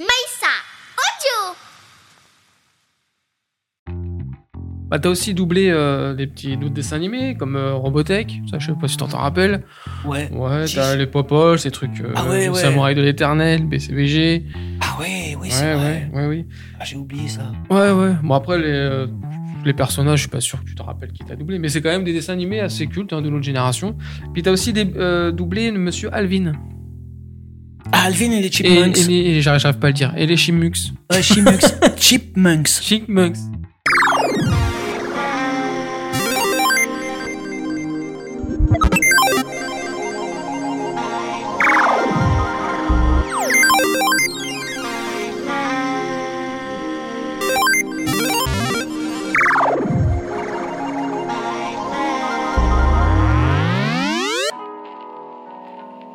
Maïssa Audio Bah, t'as aussi doublé euh, des petits d'autres dessins animés comme euh, Robotech, ça je sais pas si t'en t'en rappelles. Ouais. Ouais, t'as les Popoches, ces trucs euh, Ah ouais, ouais. Samouraï de l'éternel, BCBG. Ah ouais, oui, Ouais, c'est vrai. ouais, ouais, oui. Ah, j'ai oublié ça. Ouais, ouais. Bon, après, les, euh, les personnages, je suis pas sûr que tu te rappelles qui t'a doublé, mais c'est quand même des dessins animés assez cultes hein, de notre génération. Puis t'as aussi des, euh, doublé Monsieur Alvin. Ah, Alvin et les Et, Chipmunks. et les- et j'arrive pas à le dire. Et les Chimuks. Ouais, Chipmunks. Chipmunks. Chipmunks.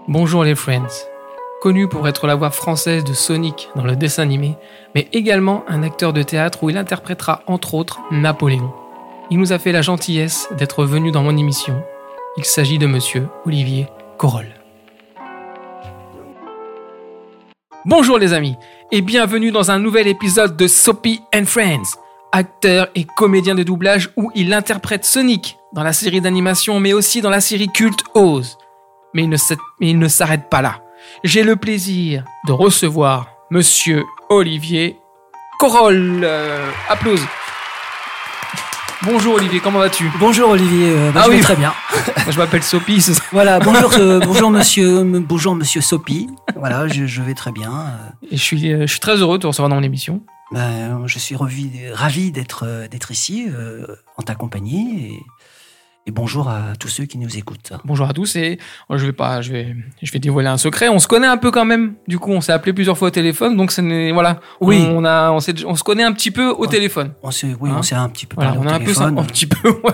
Bonjour les Friends. Connu pour être la voix française de Sonic dans le dessin animé, mais également un acteur de théâtre où il interprétera entre autres Napoléon. Il nous a fait la gentillesse d'être venu dans mon émission. Il s'agit de monsieur Olivier Corolle. Bonjour les amis et bienvenue dans un nouvel épisode de Soapy and Friends, acteur et comédien de doublage où il interprète Sonic dans la série d'animation mais aussi dans la série culte Oz. Mais il ne s'arrête pas là. J'ai le plaisir de recevoir monsieur Olivier Corolle. Euh, applause. Bonjour Olivier, comment vas-tu? Bonjour Olivier, euh, bah, Ah je vais oui. très bien. Je m'appelle Sophie. ce- Voilà, bonjour, euh, bonjour monsieur, m- bonjour monsieur Sopi. Voilà, je, je vais très bien. euh, Et je suis, euh, je suis très heureux de te recevoir dans mon émission. ben, je suis ravi, ravi d'être euh, d'être ici euh, en ta compagnie et, et bonjour à tous ceux qui nous écoutent. Bonjour à tous et moi, je vais pas, je vais, je vais dévoiler un secret. On se connaît un peu quand même. Du coup, on s'est appelé plusieurs fois au téléphone, donc ce n'est voilà. Oui. On a, on, se connaît un petit peu au téléphone. On s'est, oui, Hein on s'est un petit peu Voilà, parlé on au a un peu, téléphone. un petit peu. ouais.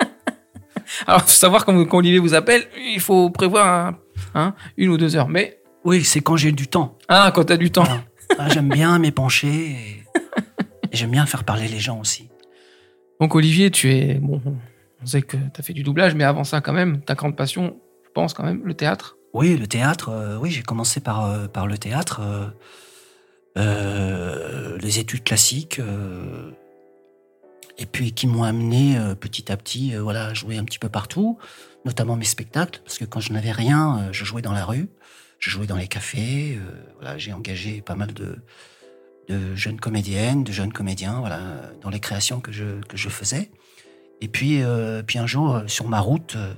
Alors, faut savoir quand, quand Olivier vous appelle, il faut prévoir un- hein, une ou deux heures. Mais Oui, c'est quand j'ai du temps. ah, quand t'as du temps. Voilà. Ah, j'aime bien m'épancher et, et j'aime bien faire parler les gens aussi. Donc Olivier, tu es bon. On sait que t'as fait du doublage, mais avant ça, quand même, ta grande passion, je pense quand même, le théâtre. Oui, le théâtre, euh, oui, j'ai commencé par, euh, par le théâtre, euh, les études classiques, et puis qui m'ont amené petit à petit voilà, à jouer un petit peu partout, notamment mes spectacles, parce que quand je n'avais rien, je jouais dans la rue, je jouais dans les cafés, voilà, j'ai engagé pas mal de, de jeunes comédiennes, de jeunes comédiens, voilà, dans les créations que je, que je faisais. Et puis, euh, puis un jour, euh, sur ma route, euh,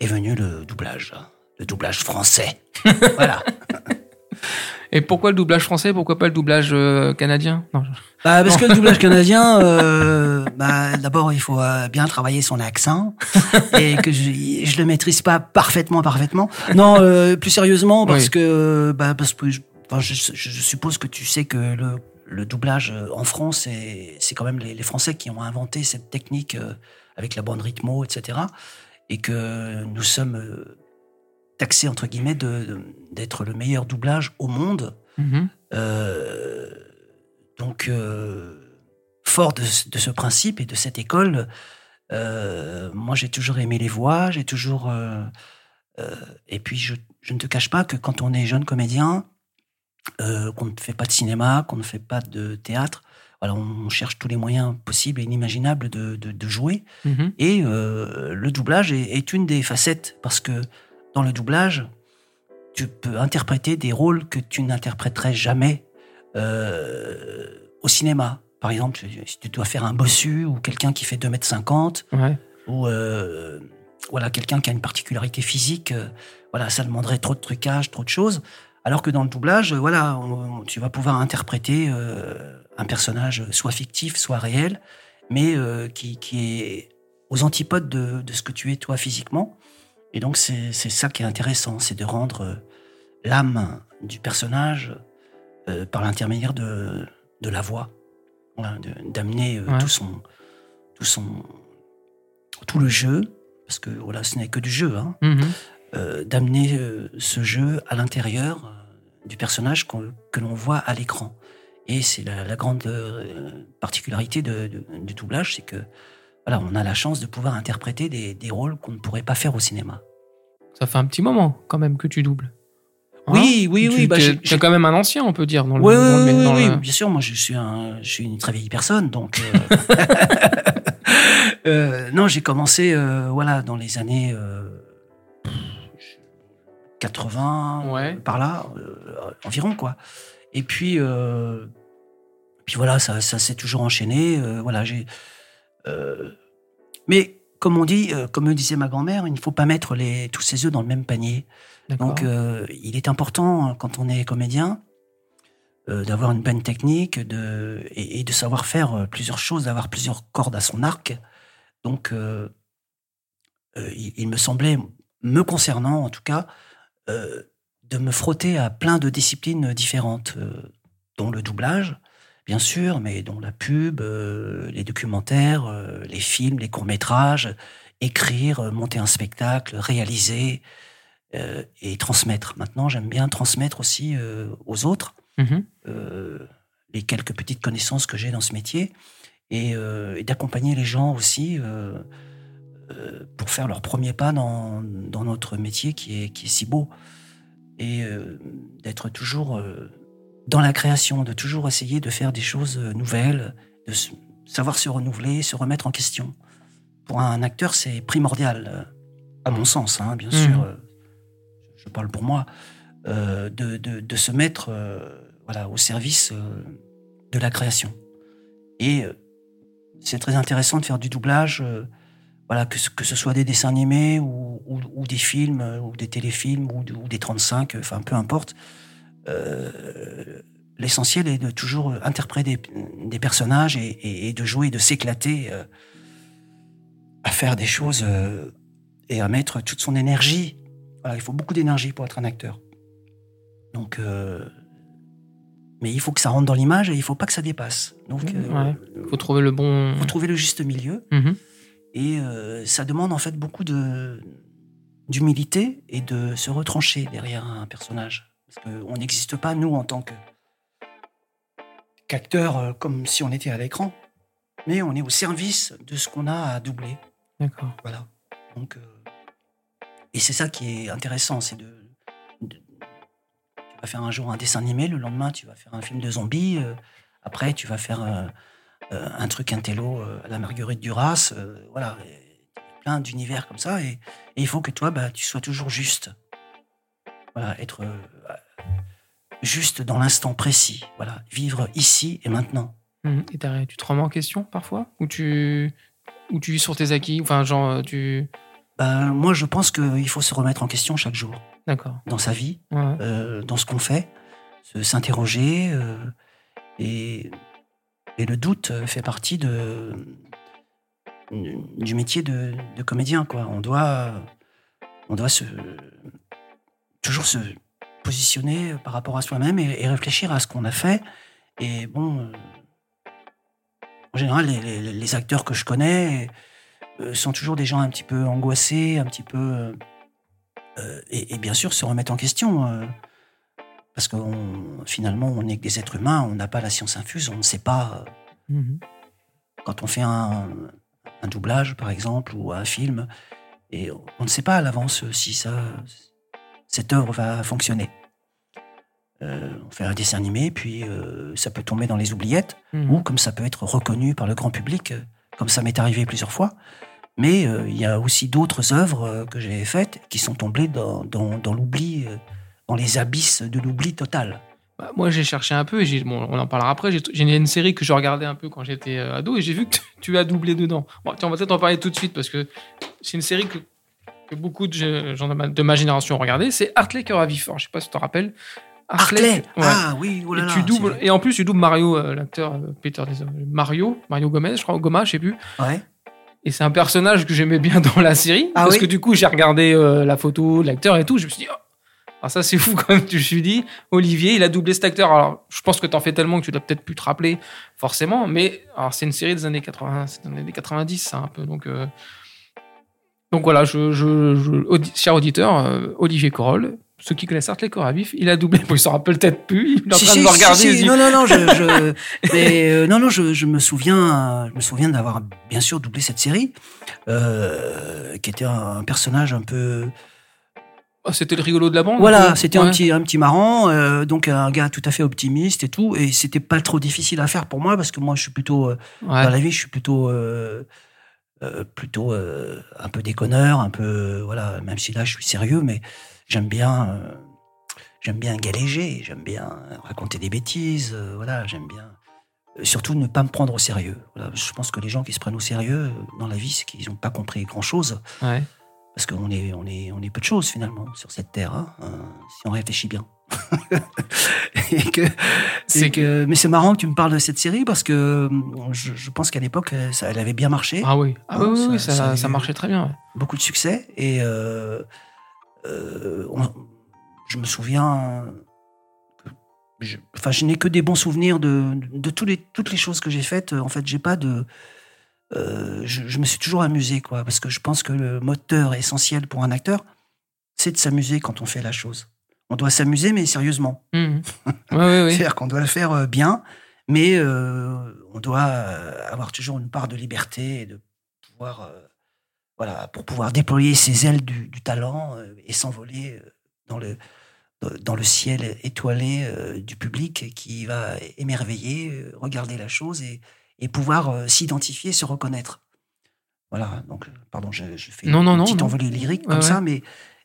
est venu le doublage le doublage français. voilà. Et pourquoi le doublage français Pourquoi pas le doublage euh, canadien? Non. Bah, parce que le doublage canadien, euh, bah, d'abord, il faut euh, bien travailler son accent et que je, je le maîtrise pas parfaitement, parfaitement. Non, plus sérieusement, parce Oui. que, bah, parce que, je, enfin, je, je- je suppose que tu sais que le, le doublage euh, en France, c'est quand même les, les Français qui ont inventé cette technique euh, avec la bande rythmo, etc. Et que nous sommes euh, taxés entre guillemets d'être le meilleur doublage au monde. Mhm. Euh, donc, euh, fort de, ce- de ce principe et de cette école, euh, moi j'ai toujours aimé les voix, j'ai toujours. et puis je, je ne te cache pas que quand on est jeune comédien, euh, qu'on ne fait pas de cinéma, qu'on ne fait pas de théâtre, voilà, on cherche tous les moyens possibles et inimaginables de, de- de jouer. Mhm. Et euh, le doublage est, est une des facettes parce que dans le doublage, tu peux interpréter des rôles que tu n'interpréterais jamais euh, au cinéma. Par exemple, si tu dois faire un bossu ou quelqu'un qui fait 2m50 Ouais. ou euh, voilà, quelqu'un qui a une particularité physique, voilà, ça demanderait trop de trucage, trop de choses. Alors que dans le doublage, voilà, on- tu vas pouvoir interpréter euh, un personnage soit fictif, soit réel, mais euh, qui, qui est aux antipodes de, de ce que tu es toi physiquement. Et donc c'est ça qui est intéressant, c'est de rendre euh, l'âme du personnage euh, par l'intermédiaire de, de la voix, Voilà, d'amener Ouais. tout son tout son tout le jeu, parce que voilà, ce n'est que du jeu, hein, Mhm. euh, d'amener euh, ce jeu à l'intérieur du personnage que l'on voit à l'écran. Et c'est la, la grande euh, particularité de- de- du doublage, c'est que voilà, on a la chance de pouvoir interpréter des, des rôles qu'on ne pourrait pas faire au cinéma. Ça fait un petit moment quand même que tu doubles. Hein oui, oui, Tu- oui. Bah, j'ai- quand même un ancien, on peut dire. Dans le, Oui, dans le- oui, bien sûr. Moi, je suis un, je suis une très vieille personne, donc. euh, euh, non, j'ai commencé, euh, voilà, dans les années 80, Ouais. par là, euh, environ, quoi. Et puis, euh, puis voilà, ça, ça s'est toujours enchaîné. euh, voilà, j'ai. euh, mais comme on dit, euh, comme me disait ma grand-mère, il ne faut pas mettre les, tous ses œufs dans le même panier. Donc, euh, il est important, hein, quand on est comédien, euh, d'avoir une bonne technique de, et, et de savoir faire euh, plusieurs choses, d'avoir plusieurs cordes à son arc. Donc, euh, euh, il, il me semblait, me concernant en tout cas, euh, de me frotter à plein de disciplines différentes, euh, dont le doublage, bien sûr, mais dont la pub, euh, les documentaires, les films, les courts-métrages, écrire, monter un spectacle, réaliser et transmettre. Maintenant, j'aime bien transmettre aussi aux autres Mhm. euh, les quelques petites connaissances que j'ai dans ce métier et, et d'accompagner les gens aussi pour faire leur premier pas dans, dans notre métier qui est, qui est si beau et euh, d'être toujours euh, dans la création, de toujours essayer de faire des choses euh, nouvelles, de savoir se renouveler, se remettre en question. Pour un acteur, c'est primordial, euh, à mon sens, hein, bien Mhm. sûr. euh, je parle pour moi, euh, de, de- de se mettre euh, voilà, au service euh, de la création. Et euh, c'est très intéressant de faire du doublage, euh, voilà, que, ce- que ce soit des dessins animés ou, ou- ou des films, euh, ou des téléfilms, ou, de- ou des 35, euh, enfin peu importe. Euh, L'essentiel est de toujours interpréter des, des personnages et, et- et de jouer, de s'éclater euh, à faire des choses euh, et à mettre toute son énergie. Voilà, il faut beaucoup d'énergie pour être un acteur. Donc, mais il faut que ça rentre dans l'image et il faut pas que ça dépasse. Donc, Ouais. Faut trouver le bon. faut trouver le juste milieu. Mhm. Et euh, ça demande en fait beaucoup de d'humilité et de se retrancher derrière un personnage. Parce qu'on n'existe pas, nous, en tant que qu'acteurs, euh, comme si on était à l'écran. Mais on est au service de ce qu'on a à doubler. D'accord. Voilà. Donc, euh, et c'est ça qui est intéressant, c'est de, de- Tu vas faire un jour un dessin animé, le lendemain, tu vas faire un film de zombies, euh, après, tu vas faire euh, euh, un truc intello euh, à la Marguerite Duras. euh, voilà. Plein d'univers comme ça, et, et il faut que toi, bah, tu sois toujours juste. Voilà, être euh, juste dans l'instant précis. Voilà, vivre ici et maintenant. Mhm. Et tu te remets en question parfois? Ou tu. Ou tu vis sur tes acquis Enfin, genre, euh, tu. Ben, moi, je pense qu'il faut se remettre en question chaque jour D'accord. dans sa vie. Ouais. euh, dans ce qu'on fait, s'interroger. euh, et, et le doute euh, fait partie du métier de, comédien. Quoi. On doit, on doit se, toujours se positionner par rapport à soi-même et, réfléchir à ce qu'on a fait. Et bon, euh, en général, les, acteurs que je connais euh, sont toujours des gens un petit peu angoissés, un petit peu... et, bien sûr se remettre en question. Parce que on- finalement, on n'est que des êtres humains, on n'a pas la science infuse, on ne sait pas. euh, Mhm. Quand on fait un, un doublage, par exemple, ou un film, et on ne sait pas à l'avance si ça, cette œuvre va fonctionner. Euh, on fait un dessin animé, puis euh, ça peut tomber dans les oubliettes, Mhm. ou comme ça peut être reconnu par le grand public, comme ça m'est arrivé plusieurs fois. Mais euh, il y a aussi d'autres œuvres que j'ai faites qui sont tombées dans, dans, dans l'oubli, dans les abysses de l'oubli total. Bah, moi, j'ai cherché un peu, et bon, on en parlera après. J'ai, une série que je regardais un peu quand j'étais euh, ado, et j'ai vu que tu- as doublé dedans. Bon, tiens, on va peut-être en parler tout de suite, parce que c'est une série que, que beaucoup de ge- gens de ma, de ma génération ont regardé. C'est Hartley Cœur à vif. Alors, Je sais pas si tu te rappelles. Hartley ouais. Ah oui, oh là et, là, tu doubles, et en plus, tu doubles Mario, euh, l'acteur euh, Peter Des- Mario, Mario Gomez, je crois, Goma, je sais plus. Ouais. Et c'est un personnage que j'aimais bien dans la série. Ah parce oui? que du coup, j'ai regardé euh, la photo de l'acteur et tout. Je me suis dit, oh. Alors ça, c'est fou quand même. Me suis dit, Olivier, il a doublé cet acteur. Alors, je pense que t'en fais tellement que tu l'as peut-être pu te rappeler, forcément. Mais alors, c'est une série des années 80, c'est des années 90, ça, un peu. Donc, euh, donc voilà, je, je, je- audi- cher auditeur, euh, Olivier Corolle, ceux qui connaissent Cœur à vif, il a doublé. Bon, il s'en rappelle peut-être plus. Il est en Si, train si, de me regarder. si, dit, Non, non, non, je, je- mais, euh, non, non, je, je me souviens, je me souviens d'avoir bien sûr doublé cette série, euh, qui était un personnage un peu, Oh, c'était le rigolo de la bande. Voilà, c'était un petit un petit marrant, euh, donc un gars tout à fait optimiste et tout, et c'était pas trop difficile à faire pour moi parce que moi je suis plutôt euh, Ouais. dans la vie, je suis plutôt euh, plutôt un peu déconneur, un peu voilà, même si là je suis sérieux, mais j'aime bien j'aime bien galéger, j'aime bien raconter des bêtises, voilà, j'aime bien surtout ne pas me prendre au sérieux. Voilà, je pense que les gens qui se prennent au sérieux dans la vie, c'est qu'ils n'ont pas compris grand chose Ouais. Parce qu'on est on est on est peu de choses finalement sur cette terre, hein, euh, si on réfléchit bien. et que, C'est que- mais c'est marrant que tu me parles de cette série parce que euh, je, je pense qu'à l'époque, euh, ça, elle avait bien marché, Ah oui. Ah oui, ça- oui, ça, marchait très bien. ouais. beaucoup de succès et euh, euh, on- je me souviens, je, enfin, je n'ai que des bons souvenirs de, de tous les, toutes les choses que j'ai faites. En fait, j'ai pas de, euh, je, je me suis toujours amusé, quoi, parce que je pense que le moteur essentiel pour un acteur, c'est de s'amuser quand on fait la chose. On doit s'amuser, mais sérieusement. Ouais, ouais, ouais. C'est-à-dire qu'on doit le faire euh, bien, mais euh, on doit avoir toujours une part de liberté et de pouvoir, euh, voilà, pour pouvoir déployer ses ailes du, du talent et s'envoler dans le dans le ciel étoilé du public qui va émerveiller, regarder la chose et, et pouvoir euh, s'identifier, se reconnaître. Voilà, donc, euh, pardon, je, je fais Non, une non, petite non. envolée lyrique Ouais, comme ça, ouais. mais,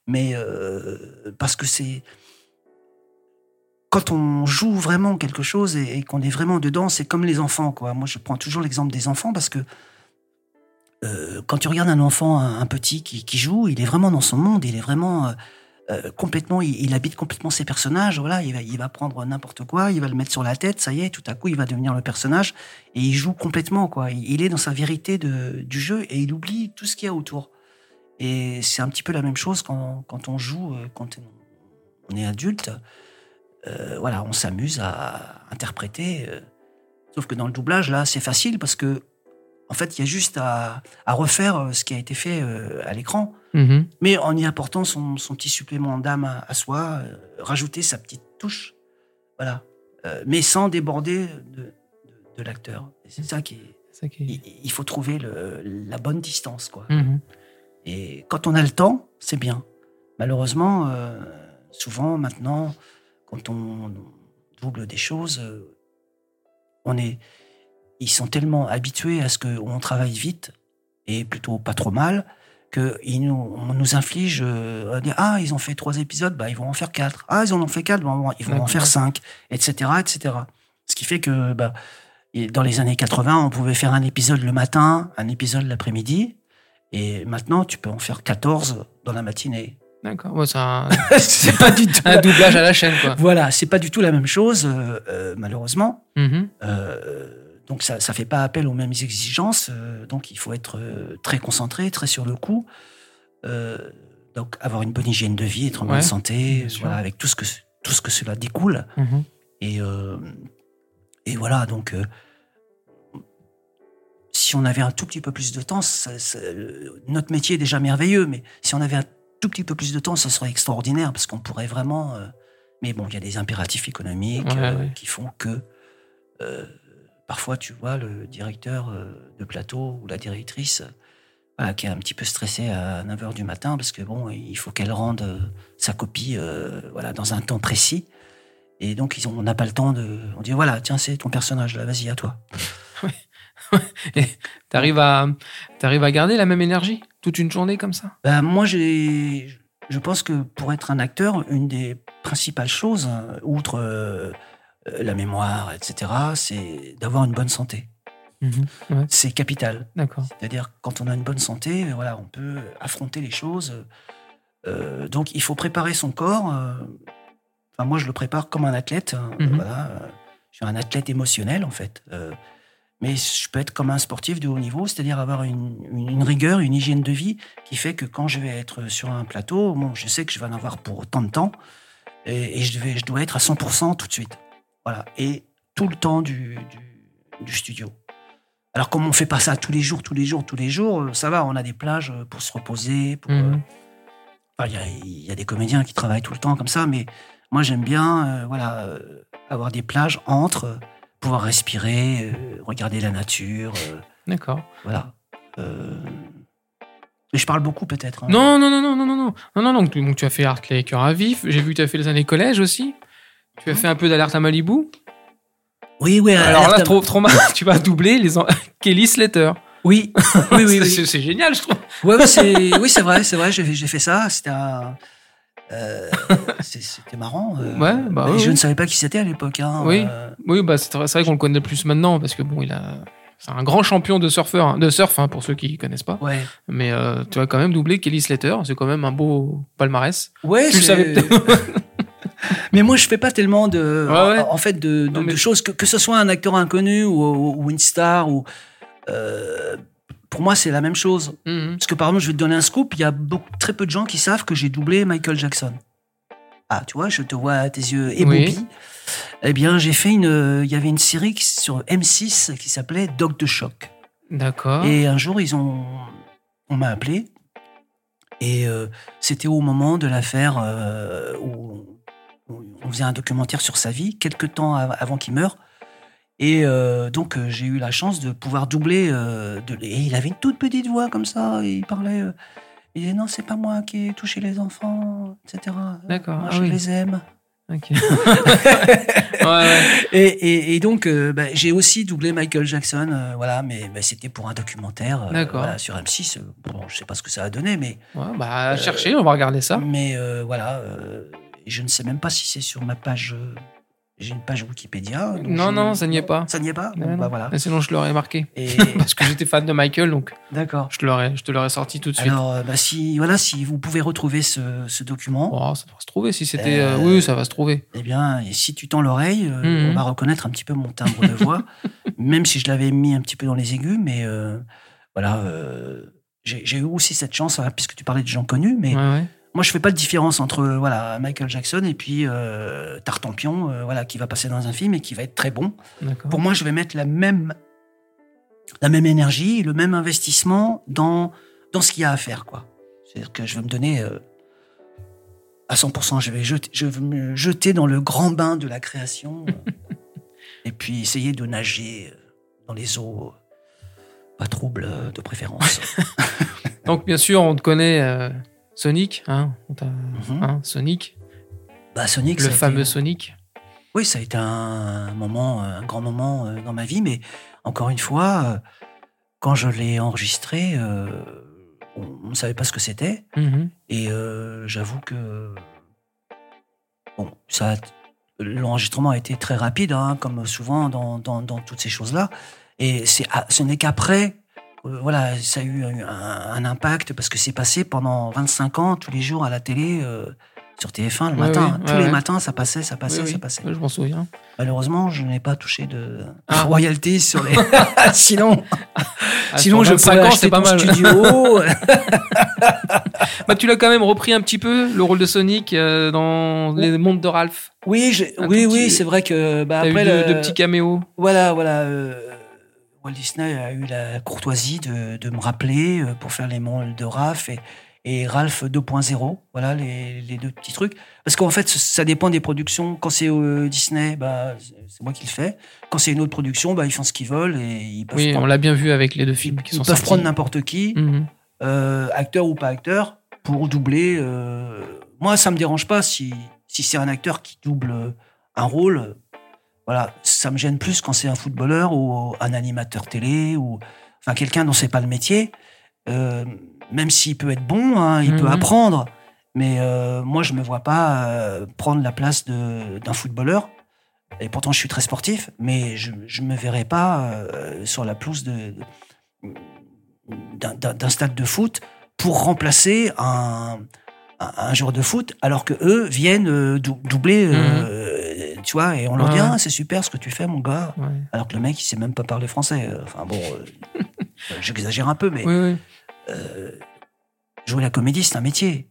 mais euh, parce que c'est quand on joue vraiment quelque chose et, et qu'on est vraiment dedans, c'est comme les enfants. Quoi. Moi, je prends toujours l'exemple des enfants parce que euh, quand tu regardes un enfant, un, un petit qui, qui joue, il est vraiment dans son monde, il est vraiment euh, complètement, il, habite complètement ses personnages. Voilà, il va, il va prendre n'importe quoi, il va le mettre sur la tête, ça y est, tout à coup, il va devenir le personnage et il joue complètement. Quoi. Il, est dans sa vérité du jeu et il oublie tout ce qu'il y a autour. Et c'est un petit peu la même chose quand, on joue, euh, quand on est adulte. Euh, voilà, on s'amuse à interpréter. sauf que dans le doublage, là, c'est facile parce que, en fait, il y a juste à, refaire ce qui a été fait à l'écran, Mhm. mais en y apportant son, son petit supplément d'âme à, à soi, euh, rajouter sa petite touche, voilà, Euh, mais sans déborder de, de, de l'acteur. C'est ça qui est. C'est ça qui est- Il, il faut trouver le- la bonne distance, quoi. Mhm. Et quand on a le temps, c'est bien. Malheureusement, euh, souvent maintenant, quand on double des choses, on est, ils sont tellement habitués à ce qu'on travaille vite et plutôt pas trop mal que ils nous, on nous inflige euh, ah ils ont fait trois épisodes, bah ils vont en faire quatre. Ah ils en ont fait quatre, bah, ils vont en faire cinq, etc., etc. Ce qui fait que bah, dans les années 80, on pouvait faire un épisode le matin, un épisode l'après-midi. Et maintenant, tu peux en faire 14 dans la matinée. D'accord. Ouais, c'est un, c'est pas du tout. un doublage à la chaîne, quoi. Voilà, c'est pas du tout la même chose, euh, euh, malheureusement. Mhm. Euh, donc ça, ça fait pas appel aux mêmes exigences. euh, donc il faut être euh, très concentré, très sur le coup. Euh, donc avoir une bonne hygiène de vie, être en Ouais, bonne santé, voilà, avec tout ce que tout ce que cela découle. Mhm. Et, et voilà, donc, si on avait un tout petit peu plus de temps, ça- ça- notre métier est déjà merveilleux, mais si on avait un tout petit peu plus de temps, ça serait extraordinaire, parce qu'on pourrait vraiment... mais bon, il y a des impératifs économiques Ouais, ouais. qui font que... parfois, tu vois, le directeur euh, de plateau ou la directrice... euh, voilà, qui est un petit peu stressée à 9h du matin parce que bon, il faut qu'elle rende euh, sa copie euh, voilà, dans un temps précis. Et donc, ils ont, on n'a pas le temps de. On dit voilà, tiens, c'est ton personnage là, vas-y, à toi. T'arrives à, t'arrives à garder la même énergie toute une journée comme ça? Ben, moi, j'ai, je pense que pour être un acteur, une des principales choses, hein, outre la mémoire, etc., c'est d'avoir une bonne santé. Mhm. Ouais, C'est capital. d'accord. C'est-à-dire, quand on a une bonne santé, voilà, on peut affronter les choses. Euh, donc, il faut préparer son corps. euh, Enfin, moi, je le prépare comme un athlète. hein, Mhm. Voilà, euh, je suis un athlète émotionnel, en fait. Euh, mais je peux être comme un sportif de haut niveau, c'est-à-dire avoir une, une- une rigueur, une hygiène de vie qui fait que quand je vais être sur un plateau, bon, je sais que je vais en avoir pour tant de temps et, et je, vais, je dois être à 100% tout de suite. Voilà. Et tout le temps du, du, du studio. Alors, comme on fait pas ça tous les jours, tous les jours, tous les jours, euh, ça va, on a des plages euh, pour se reposer. pour, Mhm. euh, Il y, a, il y a des comédiens qui travaillent tout le temps comme ça, mais moi, j'aime bien euh, voilà, euh, avoir des plages entre, pouvoir respirer, regarder la nature. D'accord. voilà. Mais je parle beaucoup peut-être. hein. Non, non, non, non, non, non, non. Non, non, donc, tu- donc tu as fait Hartley, cœur à vif. J'ai vu que tu as fait les années collège aussi. Tu as fait un peu d'alerte à Malibu? Oui, oui. Alors là, trop, trop mal. tu vas doubler les en- Kelly Slater. Oui, oui, oui. C'est génial, je trouve. Ouais, c'est, oui, c'est vrai, c'est vrai. J'ai, fait ça. C'était un. euh, c'était marrant. euh, Ouais, bah oui, je ne savais pas qui c'était à l'époque. Hein, Oui. euh, Oui, bah c'est vrai, vrai qu'on le connaît plus maintenant parce que bon, il a. C'est un grand champion de surfeur, hein, de surf hein, pour ceux qui connaissent pas. ouais. Mais euh, tu as quand même doublé Kelly Slater. C'est quand même un beau palmarès. Ouais, Tu le savais Mais moi, je fais pas tellement de, ouais. en, fait, de, de- Non, mais- de choses que, que ce soit un acteur inconnu ou, ou une star ou. euh, pour moi, c'est la même chose. Mhm. Parce que par exemple, je vais te donner un scoop. Il y a beaucoup, très peu de gens qui savent que j'ai doublé Michael Jackson. Ah, tu vois, je te vois à tes yeux ébobis. Eh bien, j'ai fait une. Il y avait une série sur M6 qui s'appelait Dog de choc. D'accord. Et un jour, ils ont, on m'a appelé. Et euh, c'était au moment de l'affaire euh, où on faisait un documentaire sur sa vie, quelques temps av- avant qu'il meure. Et euh, donc, euh, j'ai eu la chance de pouvoir doubler. euh, de, et il avait une toute petite voix comme ça. Et il parlait. euh, il disait non, c'est pas moi qui ai touché les enfants, etc. D'accord, Moi, ah je oui. les aime. Ok. ouais, ouais. Et, et- et donc, bah, j'ai aussi doublé Michael Jackson, voilà, mais, mais c'était pour un documentaire voilà, sur M6. euh, Bon, je sais pas ce que ça a donné, mais, Ouais, bah, chercher, on va regarder ça. mais voilà, je ne sais même pas si c'est sur ma page. euh, j'ai une page Wikipédia. Non, je- non, ça n'y est pas. Ça n'y est pas Bon, non. bah voilà. Mais Sinon, je l'aurais marqué. Et Parce que j'étais fan de Michael, donc d'accord. je te l'aurais, je te l'aurais sorti tout de suite. Alors, euh, bah, si voilà, si vous pouvez retrouver ce, ce document, Oh, ça va se trouver si c'était. Euh, Oui, ça va se trouver. eh bien, et si tu tends l'oreille, euh, Mhm. on va reconnaître un petit peu mon timbre de voix, même si je l'avais mis un petit peu dans les aigus, mais euh, voilà. j'ai j'ai eu aussi cette chance, hein, puisque tu parlais de gens connus, mais Ouais, ouais. Moi je fais pas de différence entre euh, voilà Michael Jackson et puis euh, Tartampion, euh, voilà qui va passer dans un film et qui va être très bon. Pour moi, je vais mettre la même la même énergie, le même investissement dans dans ce qu'il y a à faire, quoi. C'est-à-dire que je vais me donner euh, à 100%. Je vais jeter, je vais me jeter dans le grand bain de la création et puis essayer de nager dans les eaux pas troubles de préférence. Donc, bien sûr, on te connaît Sonic. Hein, Mhm. hein, Sonic, Bah, Sonic, le été- fameux Sonic. Oui, ça a été un moment, un grand moment euh, dans ma vie, mais encore une fois, euh, quand je l'ai enregistré, euh, on ne savait pas ce que c'était, Mhm. et euh, j'avoue que bon, ça, l'enregistrement a été très rapide, hein, comme souvent dans, dans, dans toutes ces choses-là, et c'est, ce n'est qu'après. Euh, voilà, ça a eu un, un impact parce que c'est passé pendant 25 ans tous les jours à la télé euh, sur TF1 le Ouais, matin. oui, tous ouais, les ouais. matins, ça passait, ça passait, Oui, oui. ça passait. Ouais, Je m'en souviens. Malheureusement, je n'ai pas touché de Ah. royalties sur les. sinon, Ah, sinon je 25 pourrais ans, acheter pas mal. studio. Bah, tu l'as quand même repris un petit peu, le rôle de Sonic, euh, dans les mondes de Ralph? oui, oui, oui, petit- c'est vrai que bah, eu après de, le- de petits caméos. voilà, voilà. euh, Walt Disney a eu la courtoisie de, de me rappeler euh, pour faire les mondes de Ralph et, et Ralph 2.0. Voilà les, les deux petits trucs. Parce qu'en fait, ça dépend des productions. Quand c'est euh, Disney, bah, c'est- moi qui le fais. Quand c'est une autre production, bah, ils font ce qu'ils veulent et ils peuvent Oui, on l'a bien vu avec les deux films qui ils sont peuvent sortis. prendre n'importe qui. Mhm. euh, acteur ou pas acteur, pour doubler. euh, moi, ça me dérange pas si, si c'est un acteur qui double un rôle. Voilà, ça me gêne plus quand c'est un footballeur ou un animateur télé ou enfin quelqu'un dont c'est pas le métier. Euh, même s'il peut être bon, hein, il peut Mhm. apprendre. Mais euh, moi, je me vois pas euh, prendre la place d'un footballeur. Et pourtant, je suis très sportif, mais je ne me verrai pas sur la pelouse de, d'un- stade de foot pour remplacer un, un, un joueur de foot, alors que eux viennent dou- doubler, euh, tu vois, et on leur dit ah, c'est super ce que tu fais, mon gars, Ouais. alors que le mec il sait même pas parler français. Euh, Enfin bon, euh, j'exagère un peu, mais Oui, oui. euh, jouer la comédie c'est un métier.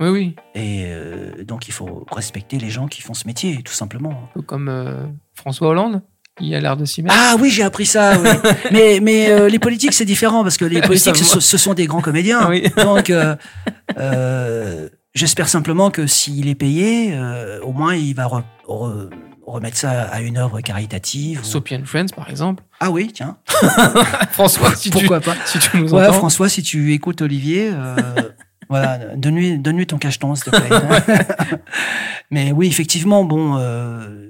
Oui, oui. Et euh, donc il faut respecter les gens qui font ce métier, tout simplement. Un peu comme euh, François Hollande, qui a l'air de s'y mettre. Ah oui, j'ai appris ça. oui. mais mais euh, les politiques c'est différent parce que les politiques ce, sont des grands comédiens. Ah oui. Donc euh, euh, j'espère simplement que s'il est payé, euh, au moins il va re- re- remettre ça à une œuvre caritative. ou- Soapy and Friends, par exemple. Ah oui, tiens. François, si tu, Pourquoi pas si tu nous Ouais, entends. François, si tu écoutes Olivier, euh, voilà, donne-lui, donne-lui ton cacheton, s'il te plaît. Mais oui, effectivement, bon. euh,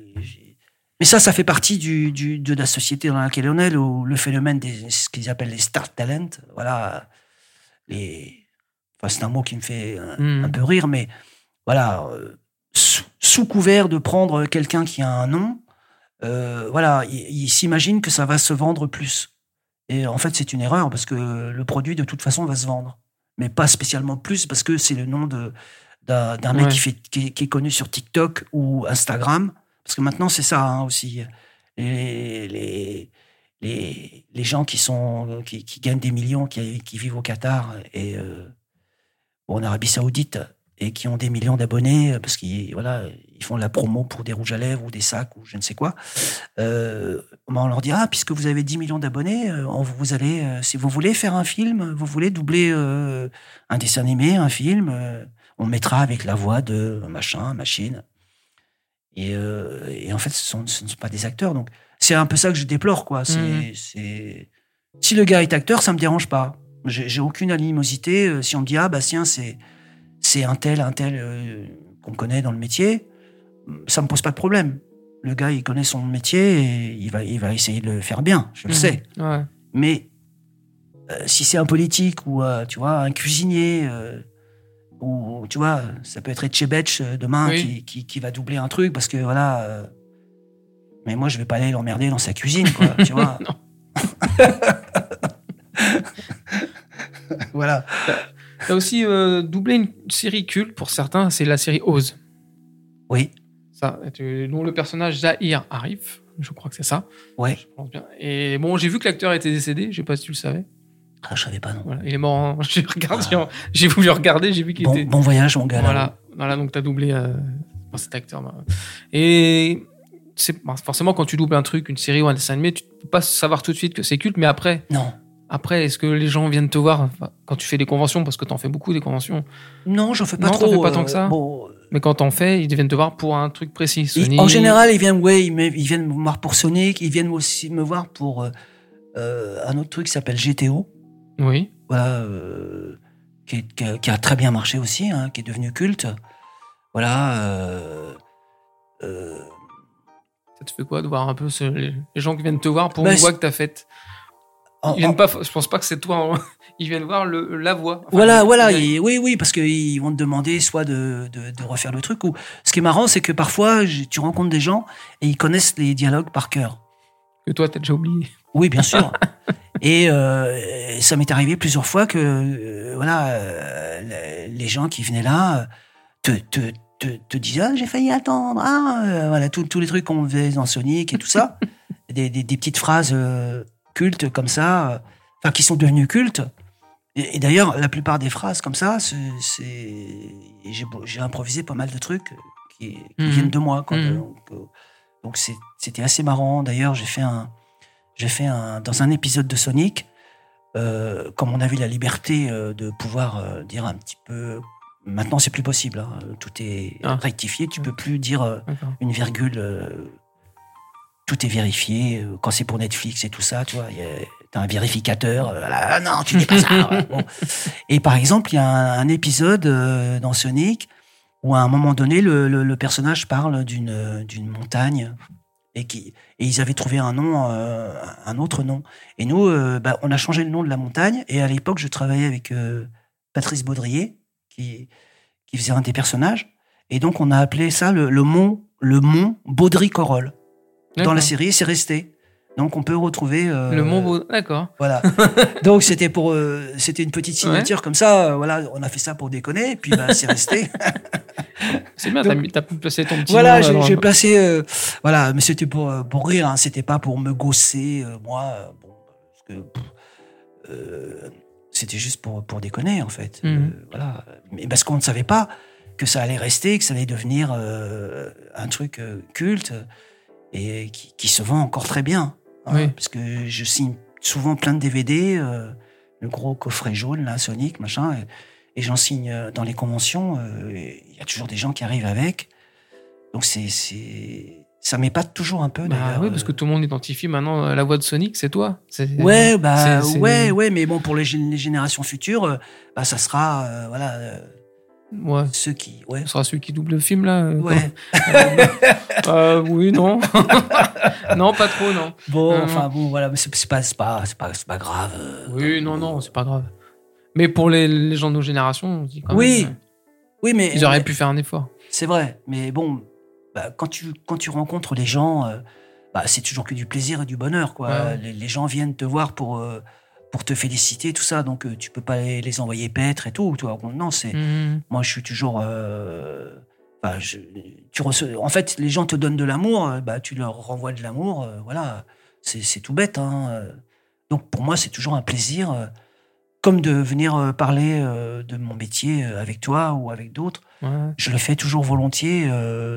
mais ça, ça fait partie du, du- de la société dans laquelle on est, le, le phénomène des ce qu'ils appellent les star talent. Voilà. Les, enfin, c'est un mot qui me fait un, Mhm. un peu rire, mais voilà. euh, sous, sous couvert de prendre quelqu'un qui a un nom, euh, voilà, il, il s'imagine que ça va se vendre plus. Et en fait, c'est une erreur parce que le produit, de toute façon, va se vendre. Mais pas spécialement plus parce que c'est le nom de, d'un, mec Ouais. qui, fait, qui, est- qui est connu sur TikTok ou Instagram. Parce que maintenant, c'est ça hein, aussi. Les, les, les, les gens qui, sont, qui, qui gagnent des millions, qui, qui vivent au Qatar et euh, en Arabie Saoudite et qui ont des millions d'abonnés parce qu'ils voilà, ils font la promo pour des rouges à lèvres ou des sacs ou je ne sais quoi. Euh, on leur dit ah puisque vous avez 10 millions d'abonnés, euh, on vous allez euh, si vous voulez faire un film, vous voulez doubler euh, un dessin animé, un film, euh, on mettra avec la voix de machin, machine. Et, euh, et en fait, ce, sont, ce ne sont pas des acteurs. Donc, c'est un peu ça que je déplore, quoi. C'est, c'est... Si le gars est acteur, ça me dérange pas. J'ai, aucune animosité. Euh, Si on me dit, ah, bah, tiens, c'est, c'est un tel, un tel euh, qu'on connaît dans le métier, ça me pose pas de problème. Le gars, il connaît son métier et il va, il va essayer de le faire bien, je le Mhm. sais. Ouais. Mais euh, si c'est un politique ou, euh, tu vois, un cuisinier, ou, tu vois, ça peut être Etchebetch demain Oui. qui, qui, qui va doubler un truc parce que, voilà. mais moi, je vais pas aller l'emmerder dans sa cuisine, quoi, tu vois. Voilà. T'as aussi euh, doublé une série culte pour certains, c'est la série Oz. Oui, Ça, tu- dont le personnage Zahir arrive, je crois que c'est ça. ouais. Je pense bien. Et bon, j'ai vu que l'acteur était décédé, je sais pas si tu le savais. Ah, je savais pas, non. Voilà, il est mort. en- J'ai regardé, en- j'ai voulu regarder, j'ai vu qu'il Bon, était. bon voyage, mon gars. là. Voilà, voilà, donc t'as doublé euh, cet acteur. bah. Et c'est bah, forcément quand tu doubles un truc, une série ou un dessin animé, tu peux pas savoir tout de suite que c'est culte, mais après, Non. Après, est-ce que les gens viennent te voir quand tu fais des conventions, parce que t'en fais beaucoup des conventions, Non, j'en fais pas Non, trop. fais pas tant euh, que ça? bon, mais quand t'en fais, ils viennent te voir pour un truc précis. Sony, en général, ils viennent, ouais, ils, me- ils viennent me voir pour Sonic, ils viennent aussi me voir pour euh, euh, un autre truc qui s'appelle GTO, Oui. voilà, euh, qui, est- qui a, qui a très bien marché aussi, hein, qui est devenu culte. Voilà. euh, euh, Ça te fait quoi de voir un peu ce- les gens qui viennent te voir pour Bah, une voix que t'as faite? En- Ils viennent en- pas, je pense pas que c'est toi. hein. Ils viennent voir le, la voix. Enfin, voilà, voilà, et- oui, oui, parce qu'ils vont te demander soit de, de, de refaire le truc, ou ce qui est marrant, c'est que parfois, tu rencontres des gens et ils connaissent les dialogues par cœur. Que toi, t'as déjà oublié. Oui, bien sûr. et euh, ça m'est arrivé plusieurs fois que euh, voilà, euh, les- gens qui venaient là te, te, te, te disaient ah, j'ai failli attendre, ah, voilà, tous tous les trucs qu'on faisait dans Sonic et tout ça, des, des, des petites phrases cultes comme ça, euh, enfin qui sont devenues cultes. Et, et d'ailleurs, la plupart des phrases comme ça, c'est j'ai improvisé pas mal de trucs qui, qui Mhm. viennent de moi. Quoi, Mhm. donc euh, c'était assez marrant. D'ailleurs, j'ai fait un j'ai fait un, dans un épisode de Sonic, euh, comme on avait la liberté de pouvoir dire un petit peu. Maintenant, c'est plus possible. hein, tout est Ah. rectifié. Tu peux plus dire euh, une virgule. euh, tout est vérifié. euh, Quand c'est pour Netflix et tout ça, tu vois, un vérificateur. euh, ah, non, tu dis pas ça. Et par exemple, il y a un, épisode euh, dans Sonic où à un moment donné, le, personnage parle d'une montagne et, qui, et ils avaient trouvé un nom, un autre nom. Et nous, bah, on a changé le nom de la montagne. Et à l'époque, je travaillais avec Patrice Baudrier, qui, qui faisait un des personnages. Et donc, on a appelé ça le, le mont, le mont Baudry-Corol. Dans la série, c'est resté. Donc, on peut retrouver. euh, Le Mont Beau- D'accord. Voilà. Donc, c'était pour, euh, c'était une petite signature comme ça. euh, voilà, on a fait ça pour déconner. Et puis, bah, c'est resté. C'est bien, t'as placer ton petit Voilà, j'ai placé. voilà, mais c'était pour, pour rire, hein, c'était pas pour me gausser, moi. bon, parce que. pff, c'était juste pour, pour déconner, en fait. Euh, voilà. Mais parce qu'on ne savait pas que ça allait rester, que ça allait devenir un truc culte et qui, qui se vend encore très bien. hein, Oui. Parce que je signe souvent plein de DVD, euh, le gros coffret jaune, là, Sonic, machin. Et, et j'en signe euh, dans les conventions. euh, Il y a toujours des gens qui arrivent avec. Donc c'est c'est ça m'épate toujours un peu. Bah oui, parce que tout le monde identifie maintenant la voix de Sonic, c'est toi. C'est- Ouais, bah c'est- ouais, ouais, mais bon, pour les, gén- les générations futures, bah ça sera, euh, voilà, Ouais. ceux qui, ouais, Ce sera celui qui double le film là. euh, ouais. Euh, oui, non. non, pas trop, non. Bon, Euh, enfin bon, voilà, mais c'est pas, pas, pas, pas grave. euh. Oui, non, non, c'est pas grave. Mais pour les, les gens de nos générations, on dit quand Oui. même, Oui, mais euh, ils auraient pu faire un effort. C'est vrai, mais bon, bah, quand, tu, quand tu rencontres les gens, euh, bah, c'est toujours que du plaisir et du bonheur. Quoi. Ouais. Les, les gens viennent te voir pour, euh, pour te féliciter, tout ça, donc euh, tu peux pas les, les envoyer paître et tout. Tu vois. Non, c'est, Mhm. moi je suis toujours. euh, je- tu reçois- en fait, les gens te donnent de l'amour, euh, bah, tu leur renvoies de l'amour, euh, voilà, c'est, tout bête. Hein. Donc pour moi, c'est toujours un plaisir, euh, comme de venir parler de mon métier avec toi ou avec d'autres. Ouais, Je le fais toujours volontiers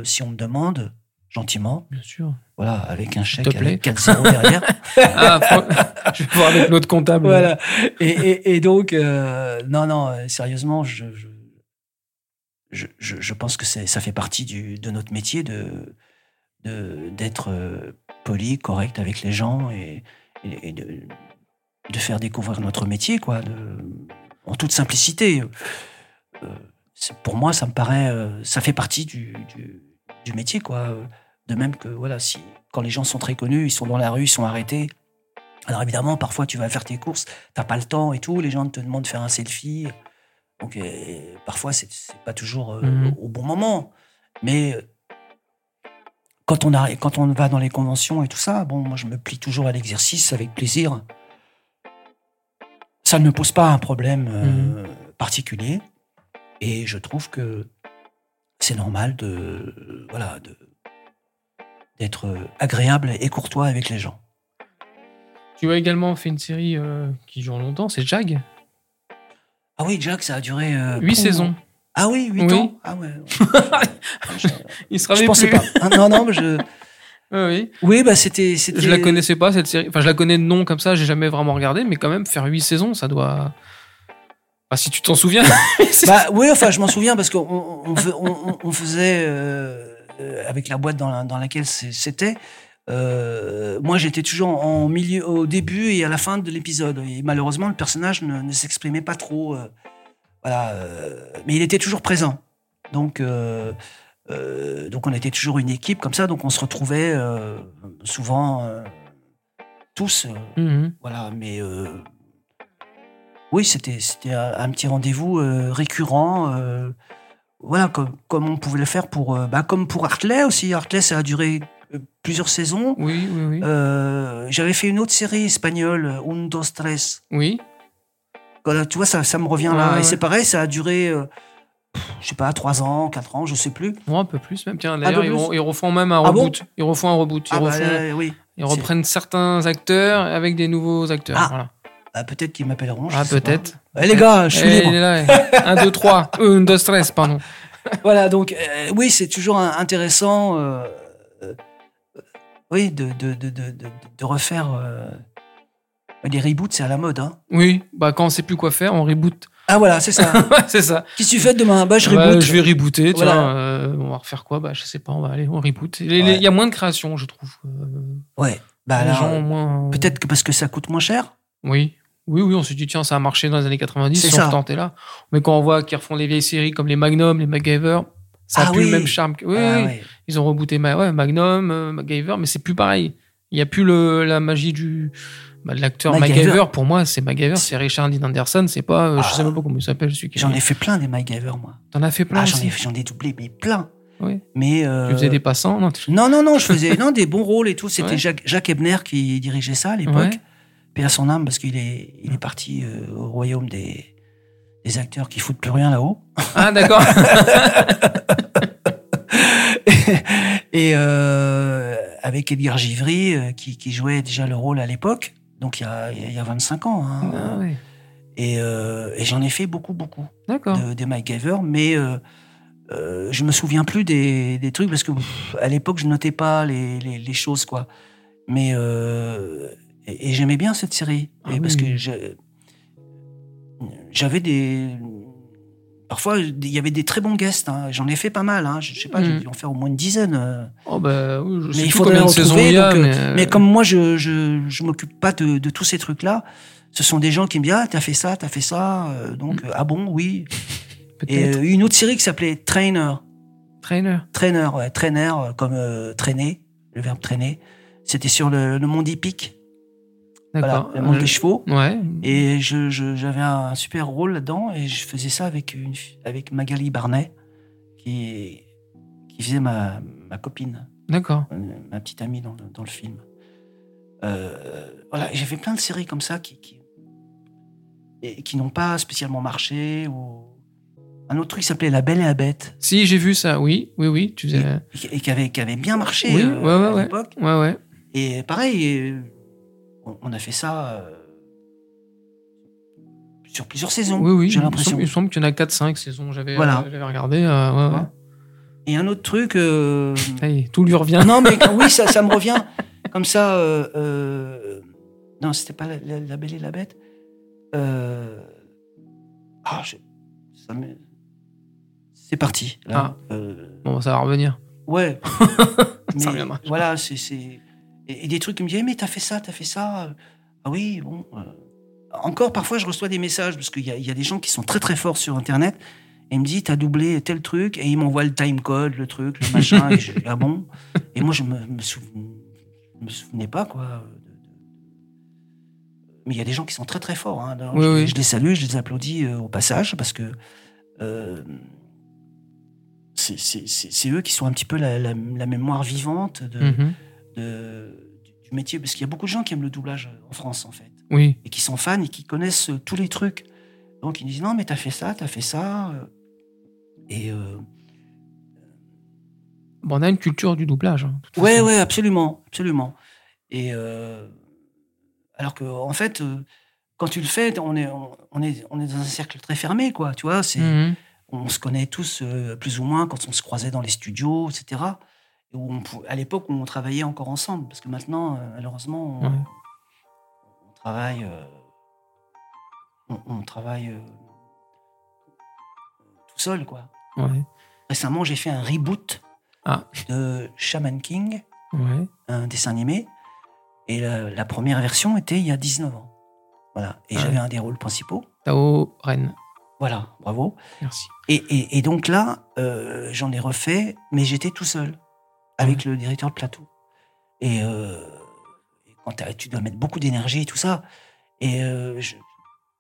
si on me demande, gentiment, bien sûr. Voilà, avec un chèque avec 4 zéros derrière. Ah, je vais voir avec notre comptable. voilà. Et, et- et donc, euh, non, non, euh, sérieusement, je, je, je, pense que ça fait partie du, de notre métier de d'être euh, poli, correct avec les gens et, de, de faire découvrir notre métier, quoi, de, en toute simplicité. Euh, pour moi, ça me paraît, ça fait partie du, du, du métier, quoi. De même que, voilà, si quand les gens sont très connus, ils sont dans la rue, ils sont arrêtés. Alors évidemment, parfois tu vas faire tes courses, t'as pas le temps et tout, les gens te demandent de faire un selfie. Donc euh, parfois c'est pas toujours euh, Mhm. au bon moment, mais euh, quand on a, quand on va dans les conventions et tout ça, bon, moi je me plie toujours à l'exercice avec plaisir. Ça ne me pose pas un problème euh, particulier, et je trouve que c'est normal de, voilà, de d'être agréable et courtois avec les gens. Tu as également fait une série euh, qui dure longtemps, c'est Jag? Ah oui, Jack, ça a duré. euh, Huit pou- saisons. Ah oui, 8 Oui. ans. Ah ouais. je, Il se je pensais plus. pas. Ah, non, non, mais je. Ouais, oui. Oui, bah c'était. c'était- Je la connaissais pas cette série. Enfin, je la connais de nom comme ça, j'ai jamais vraiment regardé, mais quand même faire huit saisons, ça doit. Enfin, si tu t'en souviens. Bah oui, enfin, je m'en souviens parce qu'on on, on fais- on- on- on faisait euh, euh, avec la boîte dans, la- dans laquelle c'était. euh, moi, j'étais toujours en milieu, au début et à la fin de l'épisode. Et malheureusement, le personnage ne, ne s'exprimait pas trop. euh, voilà, euh, mais il était toujours présent. Donc, euh, euh, donc, on était toujours une équipe comme ça. Donc, on se retrouvait euh, souvent euh, tous. euh, Mhm. voilà, mais euh, oui, c'était un, un petit rendez-vous euh, récurrent. Voilà, comme, comme on pouvait le faire pour, euh, bah, comme pour Hartley aussi. Hartley, ça a duré euh, plusieurs saisons. Oui, oui, oui. Euh, J'avais fait une autre série espagnole, Un, dos, tres. Oui. Voilà, tu vois, ça, ça me revient là. Ouais, Et ouais. c'est pareil, ça a duré, euh, je sais pas, trois ans, quatre ans, je sais plus. Bon, un peu plus même. Tiens, d'ailleurs, ils, refont même un Ah bon reboot. ils refont un reboot. Ils, Ah bah, là, oui. ils reprennent certains acteurs avec des nouveaux acteurs. Ah, voilà. Ah, peut-être qu'ils m'appelleront. Ah, peut-être. Eh, les gars, je suis Eh, libre. il est là, ouais. Un, deux, trois. Euh, un, deux, stress, pardon. Voilà, donc euh, oui, c'est toujours intéressant, euh, euh, oui, de, de, de, de, refaire. les reboots, c'est à la mode. Hein. Oui, bah quand on sait plus quoi faire, on reboot. Ah voilà, c'est ça. c'est ça. Qu'est-ce que tu fais demain? Bah, je Bah, reboot. je vais rebooter, tiens. Voilà. on va refaire quoi? Bah, je sais pas, on va aller, on reboot. Il y a- Ouais. il y a moins de création, je trouve. Ouais. Bah, les alors, gens ont moins. peut-être que parce que ça coûte moins cher? Oui. Oui, oui, on s'est dit, tiens, ça a marché dans les années 90, C'est si ça. on tentait là. Mais quand on voit qu'ils refont les vieilles séries comme les Magnum, les MacGyver, ça a Ah plus oui. le même charme. que- Oui, Ah, oui. ouais. Ils ont rebooté Ma- ouais, Magnum, euh, MacGyver, mais c'est plus pareil. Il n'y a plus le, la magie du bah, de l'acteur MacGyver. MacGyver. Pour moi, c'est MacGyver, c'est Richard Dean Anderson, c'est pas, euh, je Ah. sais même pas comment il s'appelle celui qui. J'en ai fait plein des MacGyver, moi. T'en as fait plein Ah, j'en ai, doublé, mais plein. Oui. Mais. euh, Tu faisais des passants, non Non, non, non, je faisais non, des bons rôles et tout. C'était Ouais. Jacques, Jacques Ebner qui dirigeait ça à l'époque. Paix à son âme, parce qu'il est, il est parti euh, au royaume des, des acteurs qui foutent plus rien là-haut. Ah, d'accord. et euh, avec Edgar Givry, euh, qui, qui jouait déjà le rôle à l'époque, donc il y a, il y a 25 ans. hein. Ah, ouais. Et, et j'en ai fait beaucoup, beaucoup D'accord. de, des MacGyver, mais euh, euh, je me souviens plus des, des trucs parce que pff, à l'époque je notais pas les, les, les choses quoi. Mais euh, et, et j'aimais bien cette série Ah parce que je- j'avais des parfois, il y avait des très bons guests. hein. J'en ai fait pas mal. Hein. Je, je sais pas, j'ai Mhm. dû en faire au moins une dizaine. euh. Oh, bah, oui, je sais mais il plus faudrait en trouver. il y a, donc, euh, mais, euh, mais comme moi, je je, je m'occupe pas de, de tous ces trucs-là. Ce sont des gens qui me disent ah t'as fait ça, t'as fait ça. donc euh, ah bon oui. Et euh, une autre série qui s'appelait Trainer. Trainer. Trainer, ouais, trainer comme euh, traîner, le verbe traîner. C'était sur le, le monde hippique, voilà, le monde Euh, des chevaux. Ouais. Et je, je- j'avais un super rôle là-dedans et je faisais ça avec, une, avec Magali Barnet, qui, qui faisait ma, ma copine, D'accord. euh, ma petite amie dans le, dans le film. Euh, voilà, j'ai fait plein de séries comme ça qui, qui, et qui n'ont pas spécialement marché. Ou... Un autre truc s'appelait La Belle et la Bête, Si, j'ai vu ça. Oui, oui, oui. Tu faisais. et, qui- et qui, avait, qui avait bien marché Oui, euh, ouais, ouais, à l'époque. Ouais, ouais. Et pareil, on, a fait ça euh, sur plusieurs saisons, Oui, oui. j'ai l'impression. Il me semble qu'il y en a 4-5 saisons. J'avais Voilà. euh, j'avais regardé. euh, ouais, ouais. Et un autre truc. euh, Ça tout lui revient. non, mais oui, ça, ça me revient. Comme ça. non, c'était pas la, la- la Belle et la Bête. Ah, je- ça me- C'est parti. Là. Euh, Bon, ça va revenir. ouais. Ça Mais reviendra. Voilà, c'est. Et, et des trucs qui me disaient, mais t'as fait ça, t'as fait ça. Ah oui, bon. euh. Encore, parfois, je reçois des messages, parce qu'il y, a- il y a des gens qui sont très très forts sur Internet, et ils me disent, t'as doublé tel truc, et ils m'envoient le timecode, le truc, le machin, et je ah bon? Et moi, je me, me, souvenais pas, quoi. Mais il y a des gens qui sont très très forts. hein. Alors, Oui, je, oui. je les salue, je les applaudis euh, au passage, parce que euh, c'est eux qui sont un petit peu la, la- la mémoire vivante de, Mhm. De- du, métier. Parce qu'il y a beaucoup de gens qui aiment le doublage euh, en France, en fait, Oui. et qui sont fans et qui connaissent euh, tous les trucs. Donc ils disent non, mais t'as fait ça, t'as fait ça. euh. Et euh, Bon, on a une culture du doublage. hein, toute ouais, ouais, absolument, absolument. Et euh, alors que en fait, quand tu le fais, on est, on, est, on est dans un cercle très fermé, quoi. Tu vois, c'est Mhm. on se connaît tous euh, plus ou moins quand on se croisait dans les studios, etc. Où on à l'époque où on travaillait encore ensemble, parce que maintenant, euh, malheureusement, on, Ouais. on travaille, euh, on, on travaille euh, tout seul, quoi. Ouais. Récemment, j'ai fait un reboot Ah. de Shaman King, Ouais. un dessin animé, et la, la première version était il y a 19 ans. Voilà. Et Ah j'avais un des rôles principaux. Tao Ren. Voilà, bravo. Merci. Et, et- et donc là, euh, j'en ai refait, mais j'étais tout seul, avec le directeur de plateau. Et, euh, et quand tu dois mettre beaucoup d'énergie et tout ça, et euh,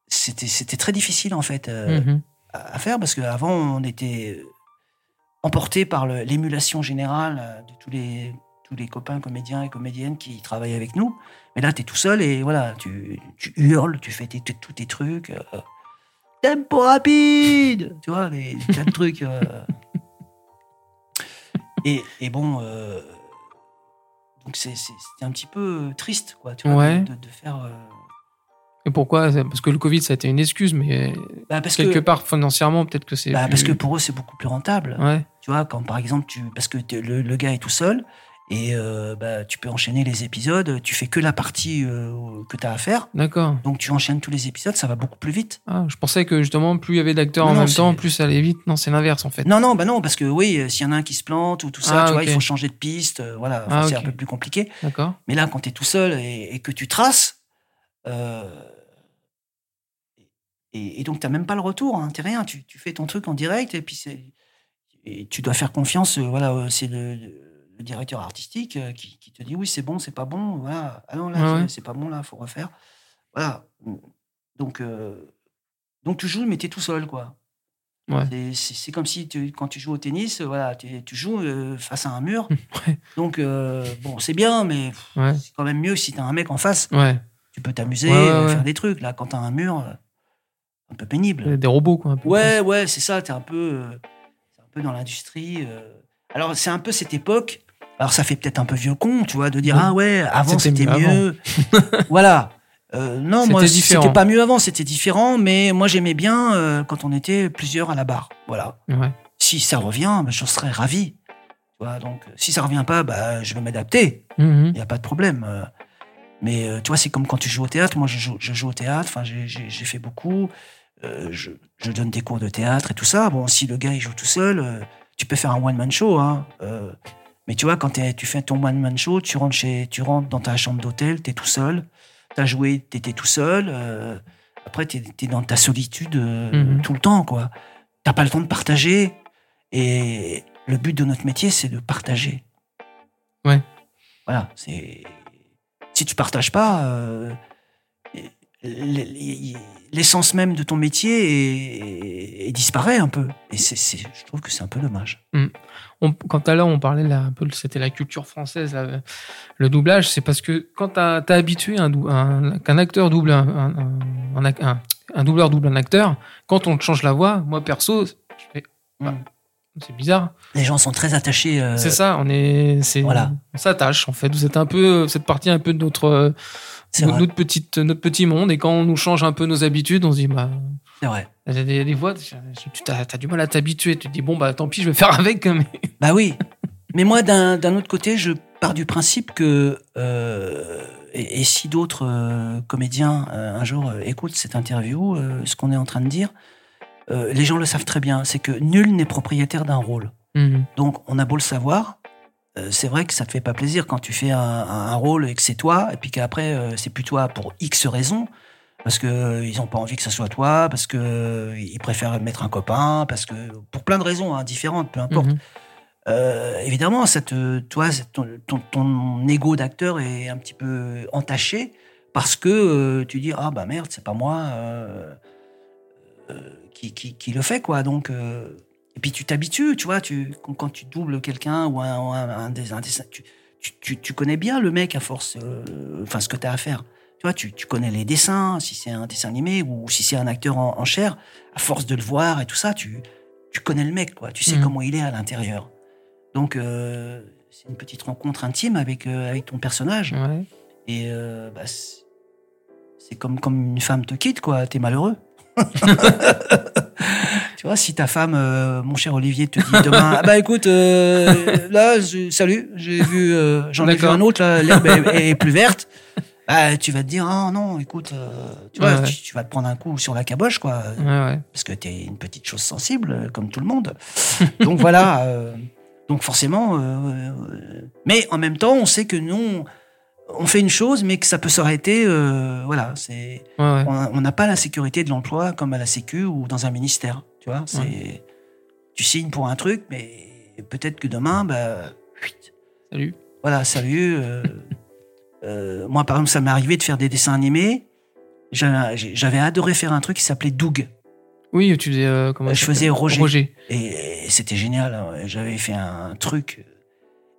c'était très difficile en fait euh, Mhm. à à faire parce qu'avant on était emporté par l'émulation générale de tous les tous les copains comédiens et comédiennes qui travaillent avec nous. Mais là, tu es tout seul et voilà, tu, tu hurles, tu fais tes- tous tes trucs. euh, tempo rapide Tu vois, des tas de trucs. euh. Et, et bon, euh, donc c'est- c'est- c'était un petit peu triste, quoi, tu vois, Ouais. de, de faire. euh, Et pourquoi Parce que le Covid, ça a été une excuse, mais bah, parce quelque que, part, financièrement, peut-être que c'est. bah, plus- parce que pour eux, c'est beaucoup plus rentable. Ouais. Tu vois, quand par exemple, tu, parce que le, le gars est tout seul et euh, bah, tu peux enchaîner les épisodes, tu fais que la partie euh, que tu as à faire, D'accord. donc tu enchaînes tous les épisodes, ça va beaucoup plus vite. Ah, je pensais que justement, plus il y avait d'acteurs en non, même temps, plus ça allait vite. Non, c'est l'inverse en fait. Non, non, bah non, parce que oui, euh, s'il y en a un qui se plante ou tout ça, Ah, tu vois, ok. il faut changer de piste, voilà, Enfin, Ah, c'est un peu plus compliqué. D'accord. Mais là, quand tu es tout seul et, et que tu traces, et, et donc tu même pas le retour, hein, t'es rien, tu, tu fais ton truc en direct et puis c'est. Et tu dois faire confiance, voilà, c'est le, le directeur artistique euh, qui, qui te dit oui, c'est bon, c'est pas bon, voilà, ah non, là, Ouais, c'est- pas bon, là, faut refaire. Voilà. Donc, euh, donc tu joues, mais tu es tout seul, quoi. Ouais. C'est- comme si tu- quand tu joues au tennis, voilà, tu, tu joues euh, face à un mur. Ouais. Donc, euh, bon, c'est bien, mais c'est quand même mieux si tu as un mec en face. Ouais. Tu peux t'amuser, faire des trucs. Là, quand tu as un mur, un peu pénible. Des robots, quoi. Un peu Ouais, ouais, c'est ça. Tu es un peu, un peu dans l'industrie. Alors, c'est un peu cette époque. Alors, ça fait peut-être un peu vieux con, tu vois, de dire. Ah ouais, avant C'était mieux voilà. Euh, non, moi, C'était pas mieux avant, c'était différent, mais moi, j'aimais bien euh, quand on était plusieurs à la barre. Voilà. Ouais. Si ça revient, ben, je serais ravi. Vois, donc, si ça revient pas, bah, je vais m'adapter. Mhm. Il n'y a pas de problème. euh. Mais tu vois, c'est comme quand tu joues au théâtre. Moi, je joue, je joue au théâtre. Enfin, j'ai- fait beaucoup. je, je donne des cours de théâtre et tout ça. Bon, si le gars il joue tout seul, tu peux faire un one man show. Hein, euh, mais tu vois, quand tu fais ton one man show, tu rentres chez, tu rentres dans ta chambre d'hôtel, t'es tout seul. T'as joué, t'étais tout seul. euh, après, t'es es dans ta solitude euh, Mhm. tout le temps, quoi. T'as pas le temps de partager. Et le but de notre métier, c'est de partager. Ouais. Voilà, c'est. Si tu partages pas, euh, l- l'essence même de ton métier est- disparaît un peu. Et c'est, c'est- je trouve que c'est un peu dommage. On- quand à l'heure on parlait là, un peu, c'était la culture française, là, le doublage, c'est parce que quand t'as as habitué un, dou- un- qu'un acteur double un, un, un- doubleur double un acteur, quand on change la voix, moi perso, je fais, Ah. Mm. C'est bizarre. Les gens sont très attachés. euh, c'est ça, on est, c'est, voilà. on s'attache en fait. Vous êtes un peu cette partie un peu de notre euh, notre petite notre petit monde et quand on nous change un peu nos habitudes, on se dit bah C'est vrai. il y a des, des voix, tu as, as du mal à t'habituer. Tu te dis bon bah tant pis, je vais faire avec. Mais... Bah oui. Mais moi, d'un autre côté, je pars du principe que euh, et, et si d'autres euh, comédiens un jour écoutent cette interview, ce qu'on est en train de dire, euh, les gens le savent très bien. C'est que nul n'est propriétaire d'un rôle. Mhm. Donc, on a beau le savoir, euh, c'est vrai que ça te fait pas plaisir quand tu fais un, rôle et que c'est toi, et puis qu'après euh, c'est plus toi pour X raisons, parce que ils ont pas envie que ça soit toi, parce que ils préfèrent mettre un copain, parce que pour plein de raisons hein, différentes, peu importe. Mhm. Euh, évidemment, ça te, toi, ton, ton, ton ego d'acteur est un petit peu entaché parce que euh, tu dis ah bah merde, c'est pas moi euh, qui, qui, qui le fait quoi. Donc euh, et puis tu t'habitues, tu vois, tu quand, quand tu doubles quelqu'un ou un, un, un des, un des- tu, tu, tu, connais bien le mec à force, euh, enfin ce que tu as à faire. Tu vois, tu, tu connais les dessins, si c'est un dessin animé ou si c'est un acteur en, en chair, à force de le voir et tout ça, tu, tu connais le mec, quoi. Tu sais Mhm. comment il est à l'intérieur. Donc, euh, c'est une petite rencontre intime avec, euh, avec ton personnage. Ouais. Et bah, c'est c'est comme, comme une femme te quitte, quoi. T'es malheureux. tu vois, si ta femme, euh, mon cher Olivier, te dit demain, ah bah écoute, euh, là, je- salut, j'ai vu, euh, j'en ai vu un autre, là, l'herbe est, est plus verte. Bah, tu vas te dire, ah non, écoute, tu vois, Ouais, ouais. tu, tu vas te prendre un coup sur la caboche, quoi Ouais, parce que tu es une petite chose sensible, comme tout le monde. Donc voilà. donc forcément. mais en même temps, on sait que nous, on- fait une chose, mais que ça peut s'arrêter. euh, voilà. C'est, Ouais, ouais. on n'a pas la sécurité de l'emploi comme à la Sécu ou dans un ministère. Tu vois, c'est, tu signes pour un truc, mais peut-être que demain, bah. Salut. Voilà, salut. euh, euh, moi, par exemple, ça m'est arrivé de faire des dessins animés. J'a- J'avais adoré faire un truc qui s'appelait Doug. Oui, tu faisais comment Je faisais Roger. Roger. Et c'était génial. hein. J'avais fait un truc.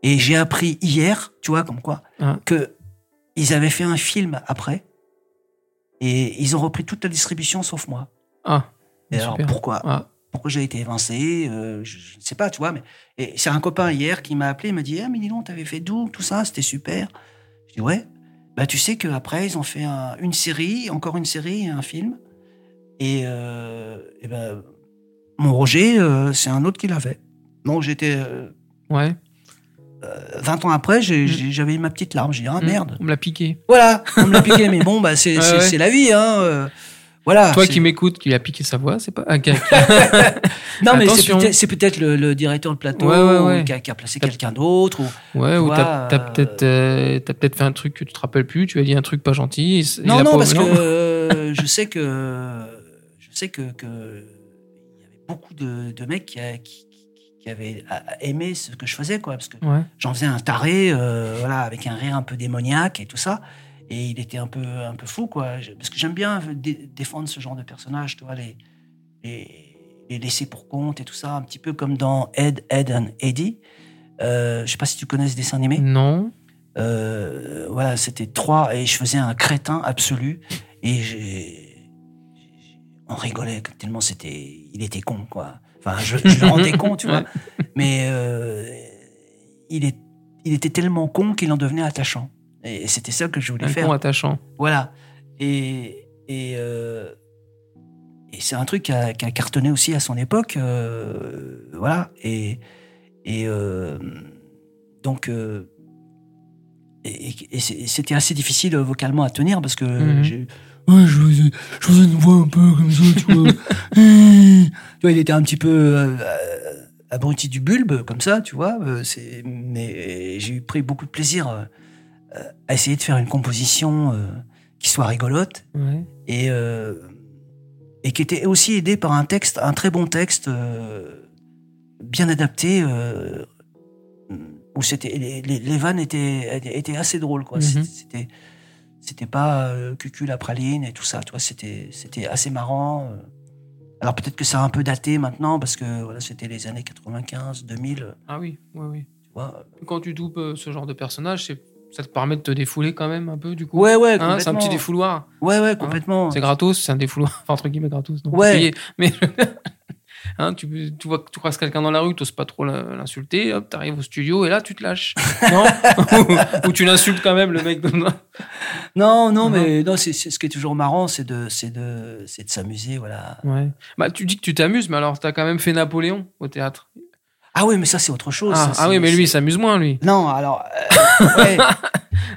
Et j'ai appris hier, tu vois, comme quoi, Ah. que ils avaient fait un film après. Et ils ont repris toute la distribution sauf moi. Ah. Et alors pourquoi Ah. Pourquoi j'ai été évincé euh, Je ne sais pas, tu vois. Mais et c'est un copain hier qui m'a appelé, il m'a dit Ah, mais dis donc, t'avais fait d'où Tout ça, c'était super. Je dis Ouais. Bah, tu sais qu'après, ils ont fait un- une série, encore une série, et un film. Et, euh, et ben, mon Roger, euh, c'est un autre qui l'a fait. Donc, j'étais. Ouais. 20 ans après, j'ai- j'avais ma petite larme. J'ai dit Ah, Mm. merde. On me l'a piqué. Voilà, on me l'a piqué, mais bon, bah, c'est ouais. la vie. Hein, euh, voilà. Toi qui m'écoutes, qui a piqué sa voix, c'est pas. Non, mais c'est peut-être le, le directeur de plateau Ouais, ouais, ou ouais. Qui, a, qui a placé quelqu'un d'autre. Ou... Ouais, ou t'as euh, peut-être euh, t'as peut-être fait un truc que tu te rappelles plus. Tu as dit un truc pas gentil. il- il Non, non, parce que euh, je sais que je sais que, que il y avait beaucoup de, de mecs qui, a- qui, qui- qui avaient a- aimé ce que je faisais, quoi, parce que Ouais. j'en faisais un taré, euh, voilà, avec un rire un peu démoniaque et tout ça. Et il était un peu, un peu fou, quoi. Parce que j'aime bien dé- défendre ce genre de personnages, tu vois, les, les, les laisser pour compte et tout ça, un petit peu comme dans Ed, Ed and Eddie. Euh, je sais pas si tu connais ce dessin animé. Non. Euh, voilà, c'était trois et je faisais un crétin absolu et j'ai- on rigolait tellement c'était, il était con quoi. Enfin, je, je le rendais con, tu vois. Mais euh, il est, il était tellement con qu'il en devenait attachant. Et c'était ça que je voulais Un faire. con attachant. Voilà. Et, et, euh, et c'est un truc qui a, qui a cartonné aussi à son époque. euh, voilà. Et, et donc, et, c'était assez difficile vocalement à tenir parce que Mhm. Ouais, je faisais, je faisais une voix un peu comme ça, tu vois. tu vois, il était un petit peu euh, abruti du bulbe, comme ça, tu vois. euh, c'est, mais j'ai pris beaucoup de plaisir euh, à essayer de faire une composition euh, qui soit rigolote Ouais. et, et qui était aussi aidée par un texte, un très bon texte, bien adapté, où c'était les, les, les vannes étaient, étaient assez drôles, quoi. Mhm. C'était c'était pas euh, cucul la praline et tout ça, tu vois, c'était c'était assez marrant. euh. Alors peut-être que ça a un peu daté maintenant parce que voilà, c'était les années 95, 2000, Ah oui, oui, oui. tu vois. Quand tu doubles euh, ce genre de personnage, c'est- ça te permet de te défouler quand même un peu, du coup? Ouais, ouais, Hein, c'est un petit défouloir. Ouais, ouais, complètement. C'est gratos, c'est un défouloir. Enfin, entre guillemets, gratos. Non, Ouais. payé. Mais hein, tu, tu vois que tu croises quelqu'un dans la rue, tu pas trop l'insulter, hop, t'arrives au studio et là, tu te lâches. Non? Ou, ou tu l'insultes quand même, le mec. de- Non, non, Non. mais non, c'est ce qui est toujours marrant, c'est de, c'est de, c'est de s'amuser, voilà. Ouais. Bah, tu dis que tu t'amuses, mais alors, t'as quand même fait Napoléon au théâtre. Ah oui, mais ça c'est autre chose. Ah, ça, ah oui, mais lui, il s'amuse moins, lui. Non, alors. euh, ouais.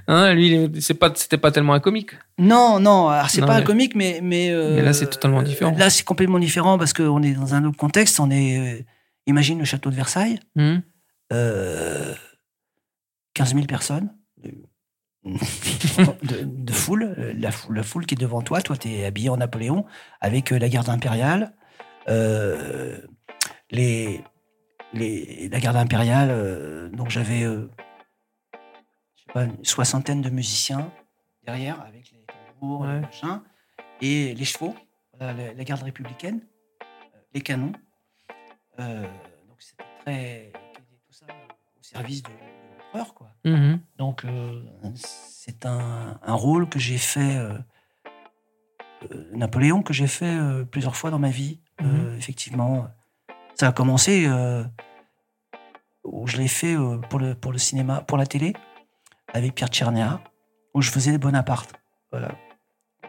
Hein, lui, c'est pas, c'était pas tellement un comique. Non, non, alors, c'est pas un comique, mais. Mais, euh, Mais là, c'est totalement différent. Là, c'est complètement différent parce qu'on est dans un autre contexte. On est. euh, imagine le château de Versailles, Hum. euh, 15 000 personnes. De, de foule, la foule, la foule qui est devant toi, toi tu es habillé en Napoléon avec la garde impériale, euh, les, les, la garde impériale, euh, donc j'avais euh, une soixantaine de musiciens derrière avec les tambours, Ouais. et les chevaux, voilà, la, la garde républicaine, euh, les canons. Donc c'était très. tout ça au service de, de l'empereur, quoi. Mhm. Donc, c'est un, un rôle que j'ai fait, Napoléon, que j'ai fait plusieurs fois dans ma vie, euh, effectivement. Ça a commencé euh, où je l'ai fait euh, pour, le, pour le cinéma, pour la télé, avec Pierre Tchernia, où je faisais Bonaparte. Voilà.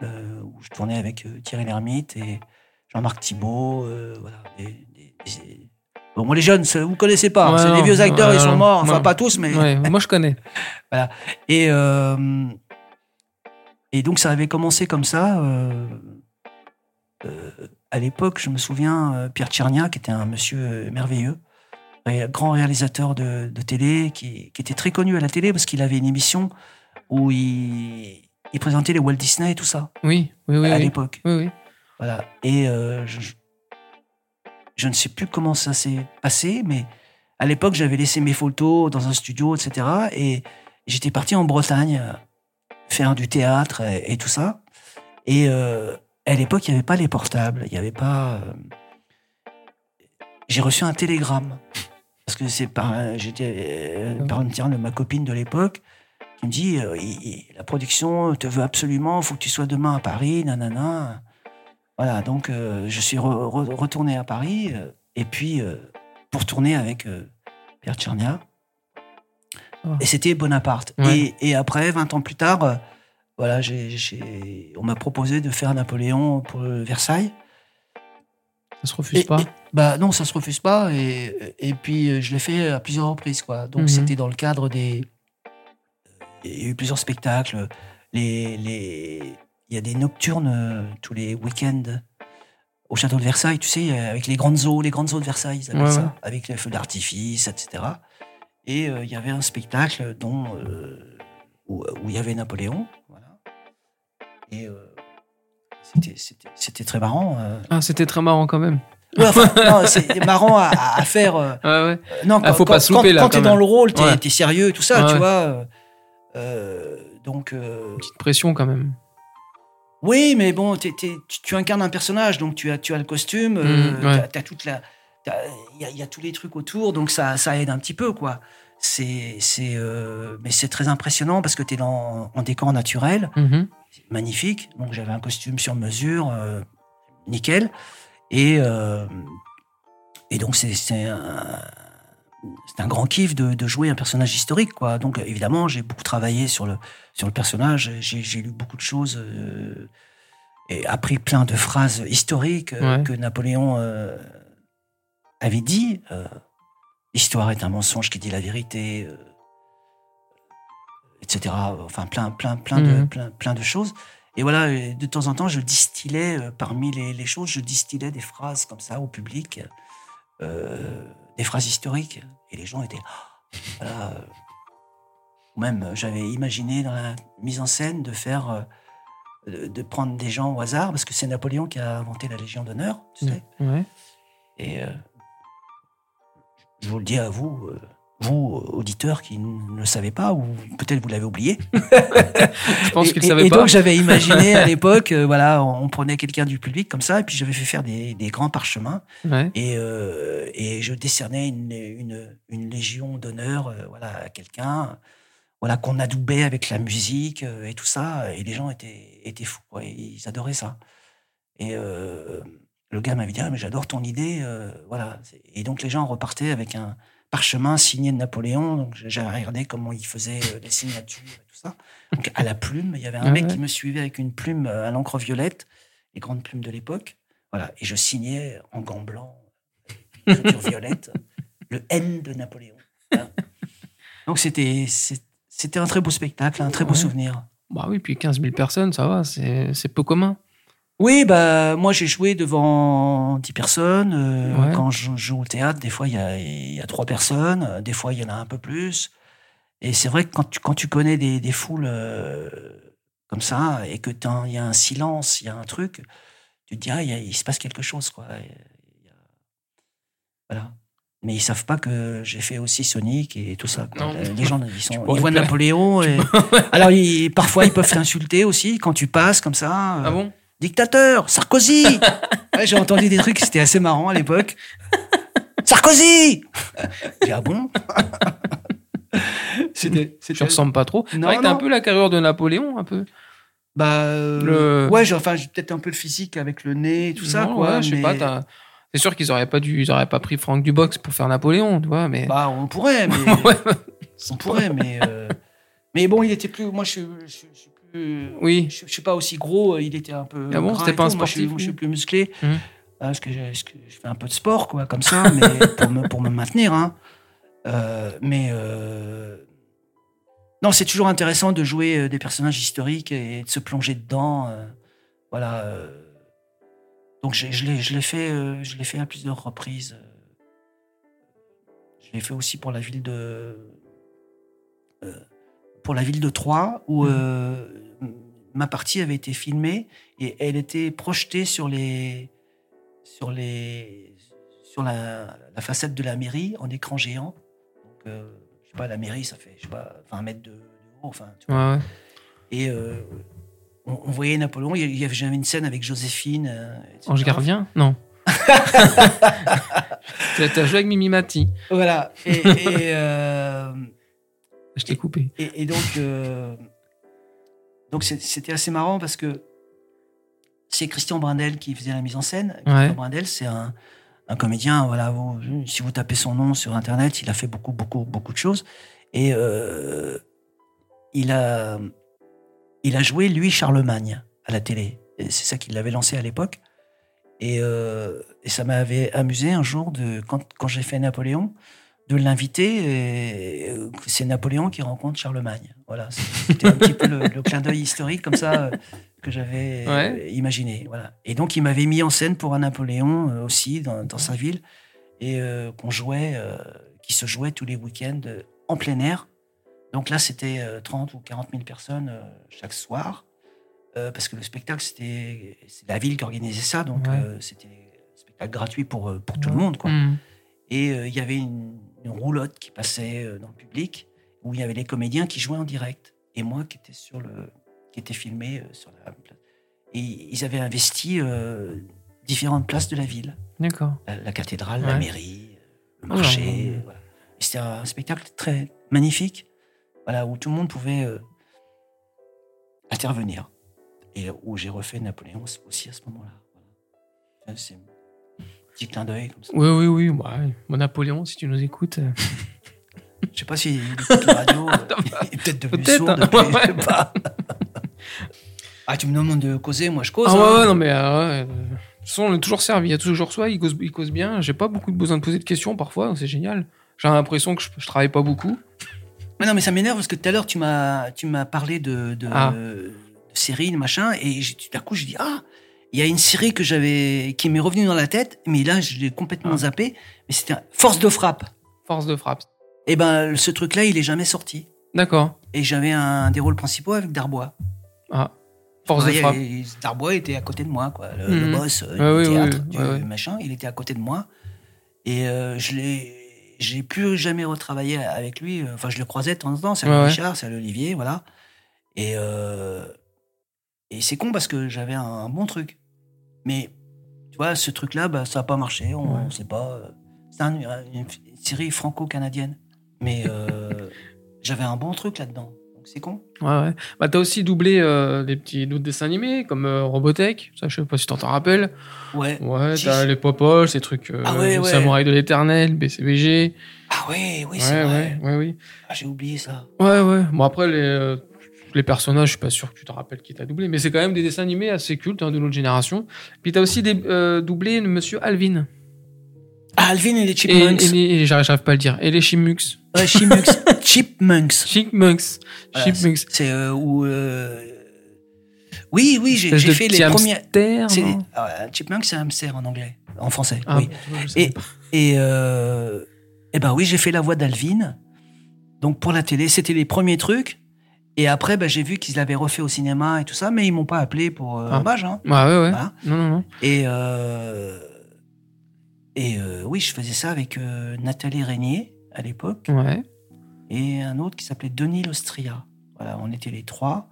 Euh, où je tournais avec Thierry Lhermitte et Jean-Marc Thibault. voilà, Bon, moi, les jeunes, vous ne connaissez pas. hein, Ouais, c'est des vieux acteurs, ouais, ils sont morts. Enfin, pas tous, mais. Moi, je connais. Et, euh, et donc, ça avait commencé comme ça. euh, à l'époque, je me souviens, euh, Pierre Tchernia, qui était un monsieur euh, merveilleux, grand réalisateur de, de télé, qui, qui était très connu à la télé parce qu'il avait une émission où il, il présentait les Walt Disney et tout ça, Oui, oui, oui. à oui. l'époque. Oui, oui. Voilà. Et euh, je, ne sais plus comment ça s'est passé, mais à l'époque, j'avais laissé mes photos dans un studio, etc. Et j'étais parti en Bretagne faire du théâtre et, et tout ça. Et euh, à l'époque, il n'y avait pas les portables, il n'y avait pas. euh, J'ai reçu un télégramme parce que c'est par j'étais euh, par une de ma copine de l'époque qui me dit euh, il- il- la production te veut absolument, faut que tu sois demain à Paris, nanana. Voilà, donc euh, je suis re- re- retourné à Paris euh, et puis pour tourner avec Pierre Tchernia. Ah. Et c'était Bonaparte. Ouais. Et, et après, 20 ans plus tard, voilà, on m'a proposé de faire Napoléon pour Versailles. Ça se refuse Et- pas. et- bah non, ça se refuse pas. Et, et puis euh, je l'ai fait à plusieurs reprises, quoi. Donc Mhm. c'était dans le cadre des. Il y a eu plusieurs spectacles. Les, les... Il y a des nocturnes euh, tous les week-ends au château de Versailles, tu sais, euh, avec les grandes eaux, les grandes eaux de Versailles, ils appellent Ouais, ça, ouais. avec les feux d'artifice, etc. Et euh, il y avait un spectacle dont, euh, où, où il y avait Napoléon. Et euh, c'était- très marrant. euh. Ah, c'était très marrant quand même. Ouais, enfin, c'est marrant à, à faire. euh, Ouais, ouais. non, Ah, quand, faut pas quand- se louper, quand- là, quand t'es dans le rôle, t'es t'es sérieux, tout ça, tu vois. euh, donc, euh, Petite pression quand même. oui, mais bon, t'es- tu, tu incarnes un personnage, donc tu as, tu as le costume, euh, ouais. t'as- toute la, il y y a tous les trucs autour, donc ça, ça aide un petit peu, quoi. C'est, c'est, euh, mais c'est très impressionnant parce que t'es dans en décor naturel, Mhm. c'est magnifique. Donc j'avais un costume sur mesure, euh, nickel, et euh, et donc c'est c'est un, c'est un grand kiff de, de jouer un personnage historique, quoi. Donc évidemment j'ai beaucoup travaillé sur le sur le personnage, j'ai lu beaucoup de choses euh, et appris plein de phrases historiques euh, Ouais. que Napoléon euh, avait dit. L'histoire est un mensonge qui dit la vérité. euh, etc. Enfin, plein, plein, plein, de, Mhm. plein, plein de choses. Et voilà, de temps en temps, je distillais, euh, parmi les, les choses, je distillais des phrases comme ça au public, euh, des phrases historiques. Et les gens étaient. Ah, voilà. Ou même, j'avais imaginé dans la mise en scène de faire. de, de prendre des gens au hasard, parce que c'est Napoléon qui a inventé la Légion d'honneur, tu sais. Ouais. Et je vous le dis à vous, euh, vous, auditeurs qui ne le savez pas, ou peut-être vous l'avez oublié. Je pense et, qu'il et- savait et pas. donc j'avais imaginé à l'époque, euh, voilà, on, prenait quelqu'un du public comme ça, et puis j'avais fait faire des, des grands parchemins, Ouais. et, euh, et je décernais une, une, une légion d'honneur, euh, voilà, à quelqu'un, voilà, qu'on adoubait avec la musique euh, et tout ça, et les gens étaient, étaient fous, et ils adoraient ça. Et euh, le gars m'avait dit, ah, mais j'adore ton idée, euh, voilà. Et donc les gens repartaient avec un parchemin signé de Napoléon, donc j'ai regardé comment il faisait euh, les signatures et tout ça. Donc à la plume, il y avait un Ah mec ouais. qui me suivait avec une plume euh, à l'encre violette, les grandes plumes de l'époque, voilà. Et je signais en gants blancs, écriture violette, le N de Napoléon. Voilà. Donc c'était c'était un très beau spectacle, un très beau Ouais. souvenir. Bah oui, puis 15 000 personnes, ça va, c'est peu commun. Oui, bah moi j'ai joué devant 10 personnes. euh, Ouais. Quand je joue au théâtre, des fois il y a, y a 3 personnes, euh, des fois il y en a un peu plus. Et c'est vrai que quand tu, quand tu connais des, des foules euh, comme ça et que il y a un silence, il y a un truc, tu te dis, ah, il, se passe quelque chose. Quoi. Il y a- Voilà. Mais ils savent pas que j'ai fait aussi Sonic et tout ça. quoi. Les gens ils, sont, ils voient. Napoléon. Et... Alors ils- parfois ils peuvent t'insulter aussi quand tu passes comme ça. Ah bon? Dictateur, Sarkozy Ouais, J'ai entendu des trucs, c'était assez marrant à l'époque. Sarkozy J'ai ah bon? C'était. Tu ressembles pas trop. C'est Non, t'as un peu la carrure de Napoléon, un peu. Bah. euh, Le- Ouais, j'ai enfin, j'ai peut-être un peu le physique avec le nez et tout ça, quoi. ouais, je sais mais- pas, c'est sûr qu'ils auraient pas dû, ils auraient pas pris Franck Dubox pour faire Napoléon, tu vois, mais. Bah, on pourrait, mais. Ouais. on pourrait, mais. euh, Mais bon, il était plus. Moi, je suis. je suis- je suis plus. Oui. Je, je suis pas aussi gros, il était un peu. Ah bon, c'était pas un tout. Moi, je suis- sportif, Moi, je suis plus musclé. Mhm. Ah, parce, que je, parce que je fais un peu de sport, quoi, comme ça, mais pour, me, pour me maintenir. Hein. Euh, mais. euh, Non, c'est toujours intéressant de jouer euh, des personnages historiques et de se plonger dedans. euh, Voilà. euh. Donc, je l'ai je l'ai fait, euh, je l'ai fait à plusieurs reprises. euh. Je l'ai fait aussi pour la ville de. Pour la ville de Troyes, où Mhm. euh, ma partie avait été filmée et elle était projetée sur les. sur les. sur la, la façade de la mairie en écran géant. Donc, euh, je sais pas, la mairie, ça fait, je sais pas, 20 mètres de, de haut, enfin, tu vois. Ouais, ouais. Et euh, on, on voyait Napoléon, il y avait j'avais une scène avec Joséphine. euh. Ange gardien? Non. T'as t'as joué avec Mimi Mati. Voilà. Et, et, Je t'ai coupé. et- et donc, euh, donc c'était assez marrant parce que c'est Christian Brindel qui faisait la mise en scène. Christian. Brindel, c'est un, un comédien. Voilà, vous- si vous tapez son nom sur Internet, il a fait beaucoup, beaucoup, beaucoup de choses. Et euh, il a, il a joué lui Charlemagne à la télé. C'est ça qui l'avait lancé à l'époque. Et, euh, et ça m'avait amusé un jour de quand, quand j'ai fait Napoléon de l'inviter. et, C'est Napoléon qui rencontre Charlemagne. Voilà, c'était un petit peu le, le clin d'œil historique comme ça euh, que j'avais euh, Ouais. imaginé. Voilà. Et donc il m'avait mis en scène pour un Napoléon euh, aussi dans, dans sa ville et euh, qu'on jouait, euh, qui se jouait tous les week-ends en plein air. Donc là, c'était euh, 30 ou 40 000 personnes chaque soir. Euh, parce que le spectacle, c'était la ville qui organisait ça, donc Ouais. c'était un spectacle gratuit pour, pour tout le monde. Quoi. Hmm. Et il y avait une, une roulotte qui passait euh, dans le public, où il y avait les comédiens qui jouaient en direct, et moi qui étais, sur le, qui était filmé euh, sur la place. Et ils avaient investi euh, différentes places de la ville. D'accord. La, la cathédrale, la mairie, le Ah, marché. ouais. voilà. Et C'était un spectacle très magnifique, voilà, où tout le monde pouvait euh, intervenir. Et où j'ai refait Napoléon aussi à ce moment-là. Voilà. C'est petit clin d'œil comme ça. Oui, oui, oui. Bah, ouais. Bon, Napoléon, si tu nous écoutes. euh, Je sais pas s'il écoute la radio, euh, il est peut-être devenu Peut-être, sourd hein. depuis, je sais Ouais. pas. Ah, tu me demandes de causer, moi je cause. Ah ouais, hein. ouais, non, mais. euh, ouais, euh, De toute façon, on est toujours servi. Il y a toujours soit il cause, il cause bien. J'ai pas beaucoup de besoin de poser de questions parfois, donc c'est génial. J'ai l'impression que je, je travaille pas beaucoup. Mais non, mais ça m'énerve parce que tout à l'heure, tu m'as, tu m'as parlé de, de, Ah. de séries, machin, et j'ai- d'un coup, je dis ah, il y a une série que j'avais, qui m'est revenue dans la tête, mais là, je l'ai complètement Ah. zappé. Mais c'était Force de frappe. Force de frappe. Et ben, ce truc-là, il est jamais sorti. D'accord. Et j'avais un des rôles principaux avec Darbois. Ah. Force de frappe. et Darbois était à côté de moi, quoi. Le, Mhm. le boss euh, Ouais, du théâtre, du machin, il était à côté de moi. Et euh, je l'ai, j'ai plus jamais retravaillé avec lui. Enfin, je le croisais de temps en temps. C'est à. Richard, c'est à Olivier, voilà. Et euh, et c'est con parce que j'avais un, un bon truc. Mais tu vois, ce truc-là, bah, ça a pas marché. On, Ouais. sait pas. euh, C'est un- une série franco-canadienne. Mais euh, j'avais un bon truc là-dedans. Donc c'est con. Ouais, ouais. Bah, t'as aussi doublé euh, des petits d'autres dessins animés comme euh, Robotech. Ça, je sais pas si t'en t'en rappelles. Ouais. Ouais, t'as les Popoles, ces trucs. Ah ouais, ouais. Samouraï de l'éternel, BCBG. Ah oui, oui, ouais, c'est vrai. ouais, ouais, oui. Ah, j'ai oublié ça. Ouais, ouais. Bon, après, les, les personnages, je suis pas sûr que tu te rappelles qui t'a doublé, mais c'est quand même des dessins animés assez cultes hein, de notre génération. Puis t'as aussi des, euh, doublé monsieur Alvin. Ah, Alvin et les Et, Chipmunks. et et j'arrive pas à le dire. Et les Chipmunks. Ouais, Chipmunks. Chipmunks. Chipmunks. Voilà, Chipmunks. C'est euh, où. euh, Oui, oui, j'ai fait les non ah ouais, un chipmunk, c'est hamster en anglais, en français. Ah, oui. Et, et, euh, eh ben oui, j'ai fait la voix d'Alvin. Donc pour la télé, c'était les premiers trucs. Et après, ben, j'ai vu qu'ils l'avaient refait au cinéma et tout ça, mais ils m'ont pas appelé pour euh, Ah. hommage. Hein. Ouais, ouais, ouais. Voilà. Non, non, non. Et, euh, et euh, oui, je faisais ça avec euh, Nathalie Régnier à l'époque Ouais. et un autre qui s'appelait Denis Lostria. Voilà, on était les trois.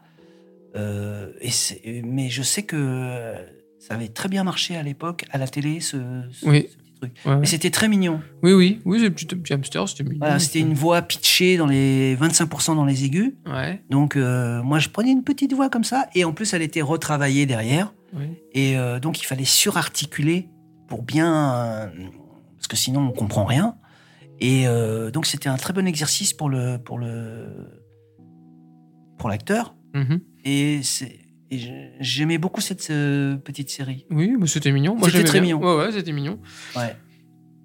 Et mais je sais que ça avait très bien marché à l'époque à la télé, ce, ce- Oui. ce truc. Ouais, ouais. Mais c'était très mignon. Oui, oui. Oui, c'est le petit, petit hamster, c'était mignon. Voilà, c'était une voix pitchée dans les 25% dans les aigus. Ouais. Donc euh, moi, je prenais une petite voix comme ça. Et en plus, elle était retravaillée derrière. Et euh, donc, il fallait surarticuler pour bien. euh, parce que sinon, on comprend rien. Et euh, donc, c'était un très bon exercice pour le pour le pour l'acteur. Mhm. Et, c'est- et j'aimais beaucoup cette euh, petite série. Oui, mais c'était mignon. Moi, C'était très bien. mignon. Ouais, ouais, c'était mignon. Ouais.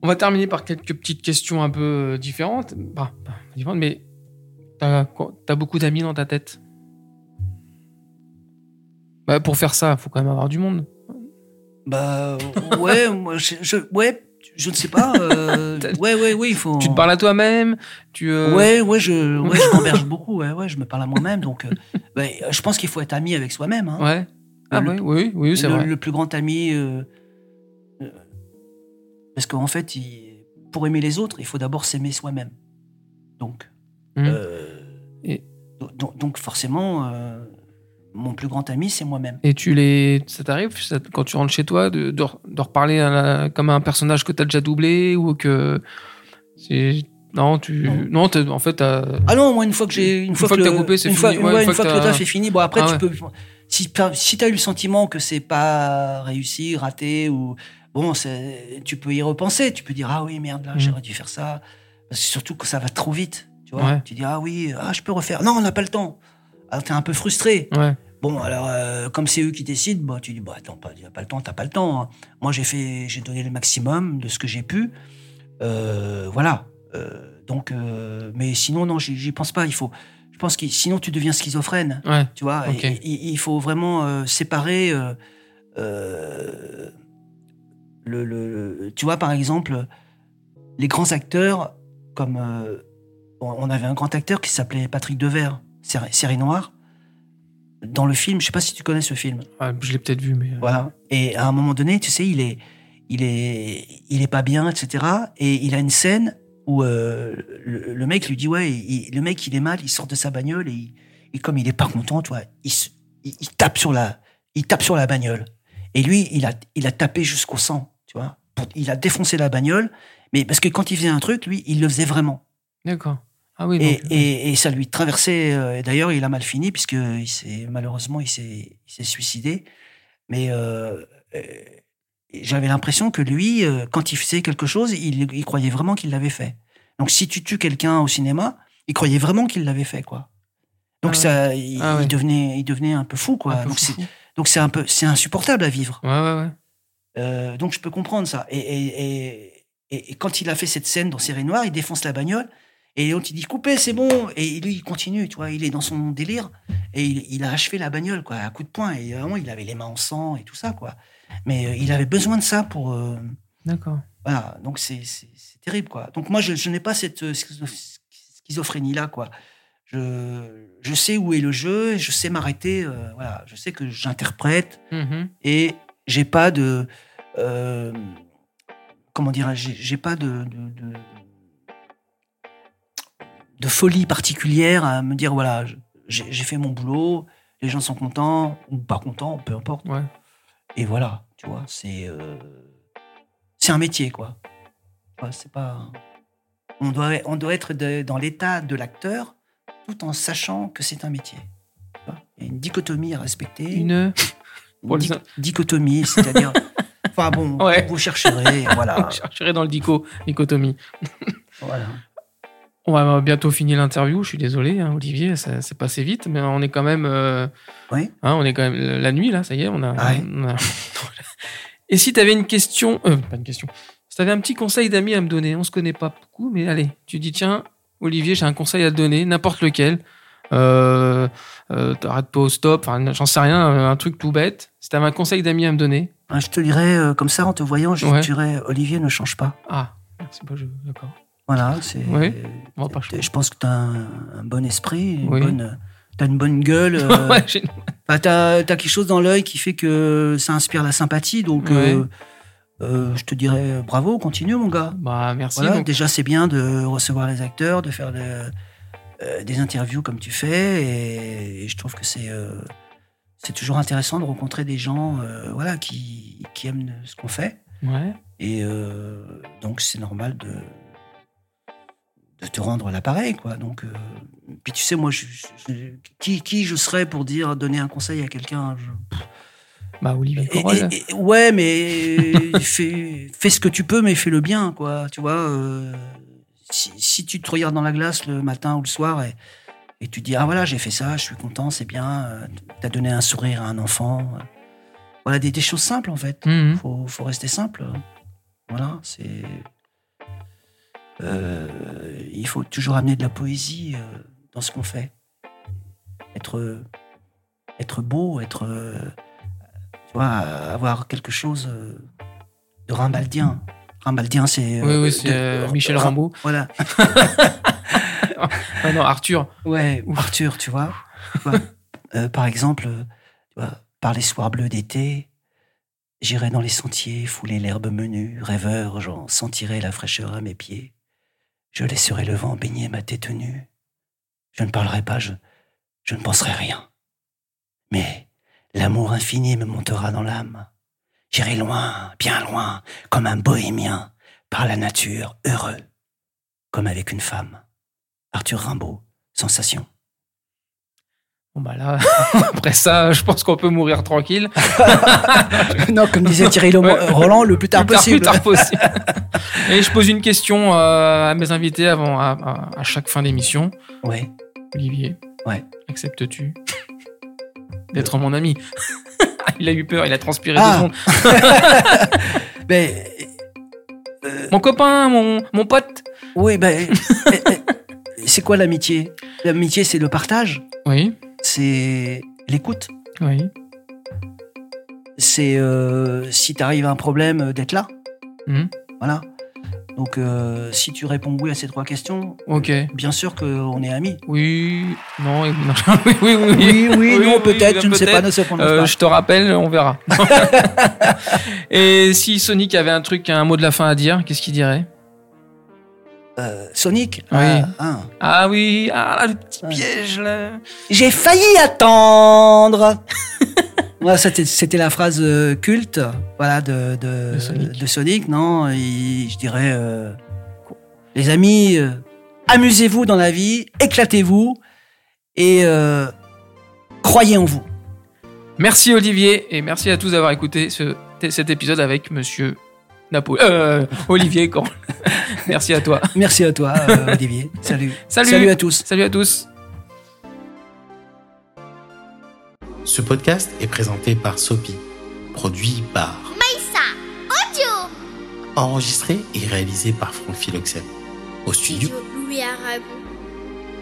On va terminer par quelques petites questions un peu euh, différentes. Bah, pas différentes, mais t'as as beaucoup d'amis dans ta tête? Bah, pour faire ça, faut quand même avoir du monde. Bah ouais, moi, je, je- ouais, je ne sais pas. euh, ouais, ouais, il faut. Tu te parles à toi-même. Tu. euh, Ouais, ouais, je, ouais, je m'emberge beaucoup. Ouais, ouais, je me parle à moi-même. Donc, euh, bah, je pense qu'il faut être ami avec soi-même. Hein. Ouais. Ah Le- ouais, oui, oui, c'est vrai. le plus grand ami. parce qu'en fait, il- pour aimer les autres, il faut d'abord s'aimer soi-même. Donc, euh, Et- donc, donc forcément, mon plus grand ami, c'est moi-même. Et tu les, ça t'arrive quand tu rentres chez toi de, de, re- de reparler à la- comme à un personnage que t'as déjà doublé ou que c'est non tu Non. non, t'as- en fait t'as- Ah non, moi, une fois que j'ai. Une, fois que t'as coupé, c'est fois- fini. ouais, Ouais, une fois, que, le t'as- taf est fini, bon, après, Ah tu peux. Si, si tu as eu le sentiment que c'est pas réussi, raté, ou. Bon, c'est- tu peux y repenser. Tu peux dire, ah oui, merde, là, Mhm. j'aurais dû faire ça. Parce que surtout que ça va trop vite. Tu vois, Ouais. tu dis, ah oui, ah, je peux refaire. Non, on n'a pas le temps. Alors, t'es un peu frustré. ouais Bon, alors, euh, comme c'est eux qui décident, bah, tu dis, bah, attends, a pas le temps, t'as pas le temps. hein. Moi, j'ai fait, j'ai donné le maximum de ce que j'ai pu. Euh, voilà. Euh, donc, mais sinon, non, j'y pense pas. Il faut, je pense que sinon, tu deviens schizophrène. ouais Tu vois. Et- il, il faut vraiment séparer. le, le- tu vois, par exemple, les grands acteurs, comme on on avait un grand acteur qui s'appelait Patrick Devers, série, noire. Dans le film, je sais pas si tu connais ce film. Ouais, je l'ai peut-être vu mais euh, Voilà. Et à un moment donné, tu sais, il est, il est, il est pas bien, etc. Et il a une scène où euh, le, le mec lui dit ouais, il- le mec il est mal, il sort de sa bagnole et, il- et comme il est pas content, tu vois, il, se- il, il tape sur la, il tape sur la bagnole. Et lui, il a, il a tapé jusqu'au sang, tu vois. Pour- il a défoncé la bagnole, mais parce que quand il faisait un truc, lui, il le faisait vraiment. d'accord ah oui Et, donc, euh, et, et ça lui traversait. euh, et D'ailleurs, il a mal fini puisque il s'est malheureusement il s'est suicidé. Mais euh, j'avais l'impression que lui, quand il faisait quelque chose, il, il croyait vraiment qu'il l'avait fait. Donc, si tu tues quelqu'un au cinéma, il croyait vraiment qu'il l'avait fait, quoi. Donc Ah ouais. ça, il, Ah ouais. il devenait, il devenait un peu fou, quoi. peu donc c'est, un peu, c'est insupportable à vivre. ouais Euh, donc je peux comprendre ça. Et, et, et, et- et quand il a fait cette scène dans Série Noire, il défonce la bagnole. Et l'autre, il dit coupez, c'est bon. Et lui, il continue, tu vois, il est dans son délire. Et il, il a achevé la bagnole, quoi, à coup de poing. Et vraiment, il avait les mains en sang et tout ça, quoi. Mais euh, il avait besoin de ça pour. euh, D'accord. voilà, donc c'est terrible, quoi. Donc moi, je, je n'ai pas cette euh, schizo- schizophrénie-là, quoi. Je, je sais où est le jeu, je sais m'arrêter, voilà. Je sais que j'interprète Mhm. et j'ai pas de. comment dire J'ai j'ai pas de, de, de, de folie particulière à me dire, voilà, j'ai fait mon boulot, les gens sont contents ou pas contents, peu importe. Ouais. Et voilà, tu vois, c'est euh, c'est un métier, quoi. C'est pas. On doit, on doit être de- dans l'état de l'acteur, tout en sachant que c'est un métier. Tu vois, Il y a une dichotomie à respecter. Une. Di- dichotomie, c'est-à-dire. enfin bon, Ouais. vous chercherez, voilà. Je chercherai dans le dico, dichotomie. voilà. On va bientôt finir l'interview. Je suis désolé, hein, Olivier, ça c'est passé vite, mais on est quand même. euh, Oui. hein, on est quand même la nuit là. Ça y est, on a. Ah ouais. on a- Et si tu avais une question, euh, pas une question. Si tu avais un petit conseil d'ami à me donner, on se connaît pas beaucoup, mais allez, tu dis tiens, Olivier, j'ai un conseil à te donner, n'importe lequel. Euh, euh, T'arrêtes pas au stop, enfin, j'en sais rien, un truc tout bête. Si t'avais un conseil d'ami à me donner, Ah, Je te dirais, comme ça, en te voyant, je Ouais. te dirais, Olivier, ne change pas. ah, merci pas, je, d'accord. Voilà, c'est. Je pense que tu as un, un bon esprit, une Oui. bonne. T'as une bonne gueule. euh, Ouais, bah, t'as as quelque chose dans l'œil qui fait que ça inspire la sympathie. Donc, euh, euh, je te dirais bravo, continue, mon gars. bah merci. Voilà, donc. déjà, c'est bien de recevoir les acteurs, de faire de- des interviews comme tu fais. Et, et je trouve que c'est c'est toujours intéressant de rencontrer des gens voilà, qui, qui aiment ce qu'on fait. Ouais. Et donc, c'est normal de, de te rendre l'appareil. quoi. Donc, euh, puis tu sais, moi, je, je- qui, qui je serais pour dire, donner un conseil à quelqu'un je- Bah Olivier et- Corolle. et- et- ouais, mais fais, fais ce que tu peux, mais fais-le bien, quoi. Tu vois, euh, si, si tu te regardes dans la glace le matin ou le soir et, et tu te dis ah voilà j'ai fait ça, je suis content, c'est bien, euh, t'as donné un sourire à un enfant, euh, voilà des, des choses simples en fait. Mhm. Faut, faut rester simple. Voilà, c'est. Euh, il faut toujours amener de la poésie euh, dans ce qu'on fait. Être, être beau, être, euh, tu vois, avoir quelque chose euh, de rimbaldien. Rimbaldien, c'est. Oui, euh, oui, c'est euh, Michel Rambaud. Voilà. Ah non, Arthur. Ouais, Arthur, tu vois. Euh, par exemple, euh, tu vois, par les soirs bleus d'été, j'irai dans les sentiers, fouler l'herbe menue, rêveur, j'en sentirai la fraîcheur à mes pieds. Je laisserai le vent baigner ma tête nue. Je ne parlerai pas, je, je ne penserai rien. Mais l'amour infini me montera dans l'âme. J'irai loin, bien loin, comme un bohémien, par la nature, heureux, comme avec une femme. Arthur Rimbaud, Sensation. Bon bah là, après ça, je pense qu'on peut mourir tranquille. non, comme disait Thierry. Roland, le plus tard tard, possible. plus tard possible. Et je pose une question euh, à mes invités avant à, à- à chaque fin d'émission. Ouais. Olivier. Ouais. Acceptes-tu d'être mon ami? Il a eu peur, il a transpiré Ah. deux secondes. Ben, euh, Mon copain, mon, mon pote. oui, ben, euh, euh, c'est quoi l'amitié? L'amitié, c'est le partage, Oui, c'est l'écoute, oui. c'est euh, si t'arrives à un problème, euh, d'être là. Mhm. Voilà. Donc, euh, si tu réponds oui à ces trois questions, Ok. bien sûr qu'on est amis. Oui, non, et- non. oui, oui, oui. Oui, oui, non, oui, peut-être, je ne sais pas, ne prononce Euh, pas. je te rappelle, on verra. Et si Sonic avait un truc, un mot de la fin à dire, qu'est-ce qu'il dirait? Euh, Sonic Oui. ah, ah. Oui, ah là, le petit piège là. J'ai failli attendre. Voilà, c'était, la phrase euh, culte, voilà, de, Sonic. de Sonic, non? Et Je dirais, euh, les amis, euh, amusez-vous dans la vie, éclatez-vous et euh, croyez en vous. Merci Olivier et merci à tous d'avoir écouté ce, cet épisode avec Monsieur Napo, euh, Olivier. Merci à toi. Merci à toi, euh, Olivier. Salut. Salut. Salut à tous. Salut à tous. Ce podcast est présenté par Sopi, produit par, Maïssa Audio enregistré et réalisé par Franck Philoxène. Au studio, Studio cuillère à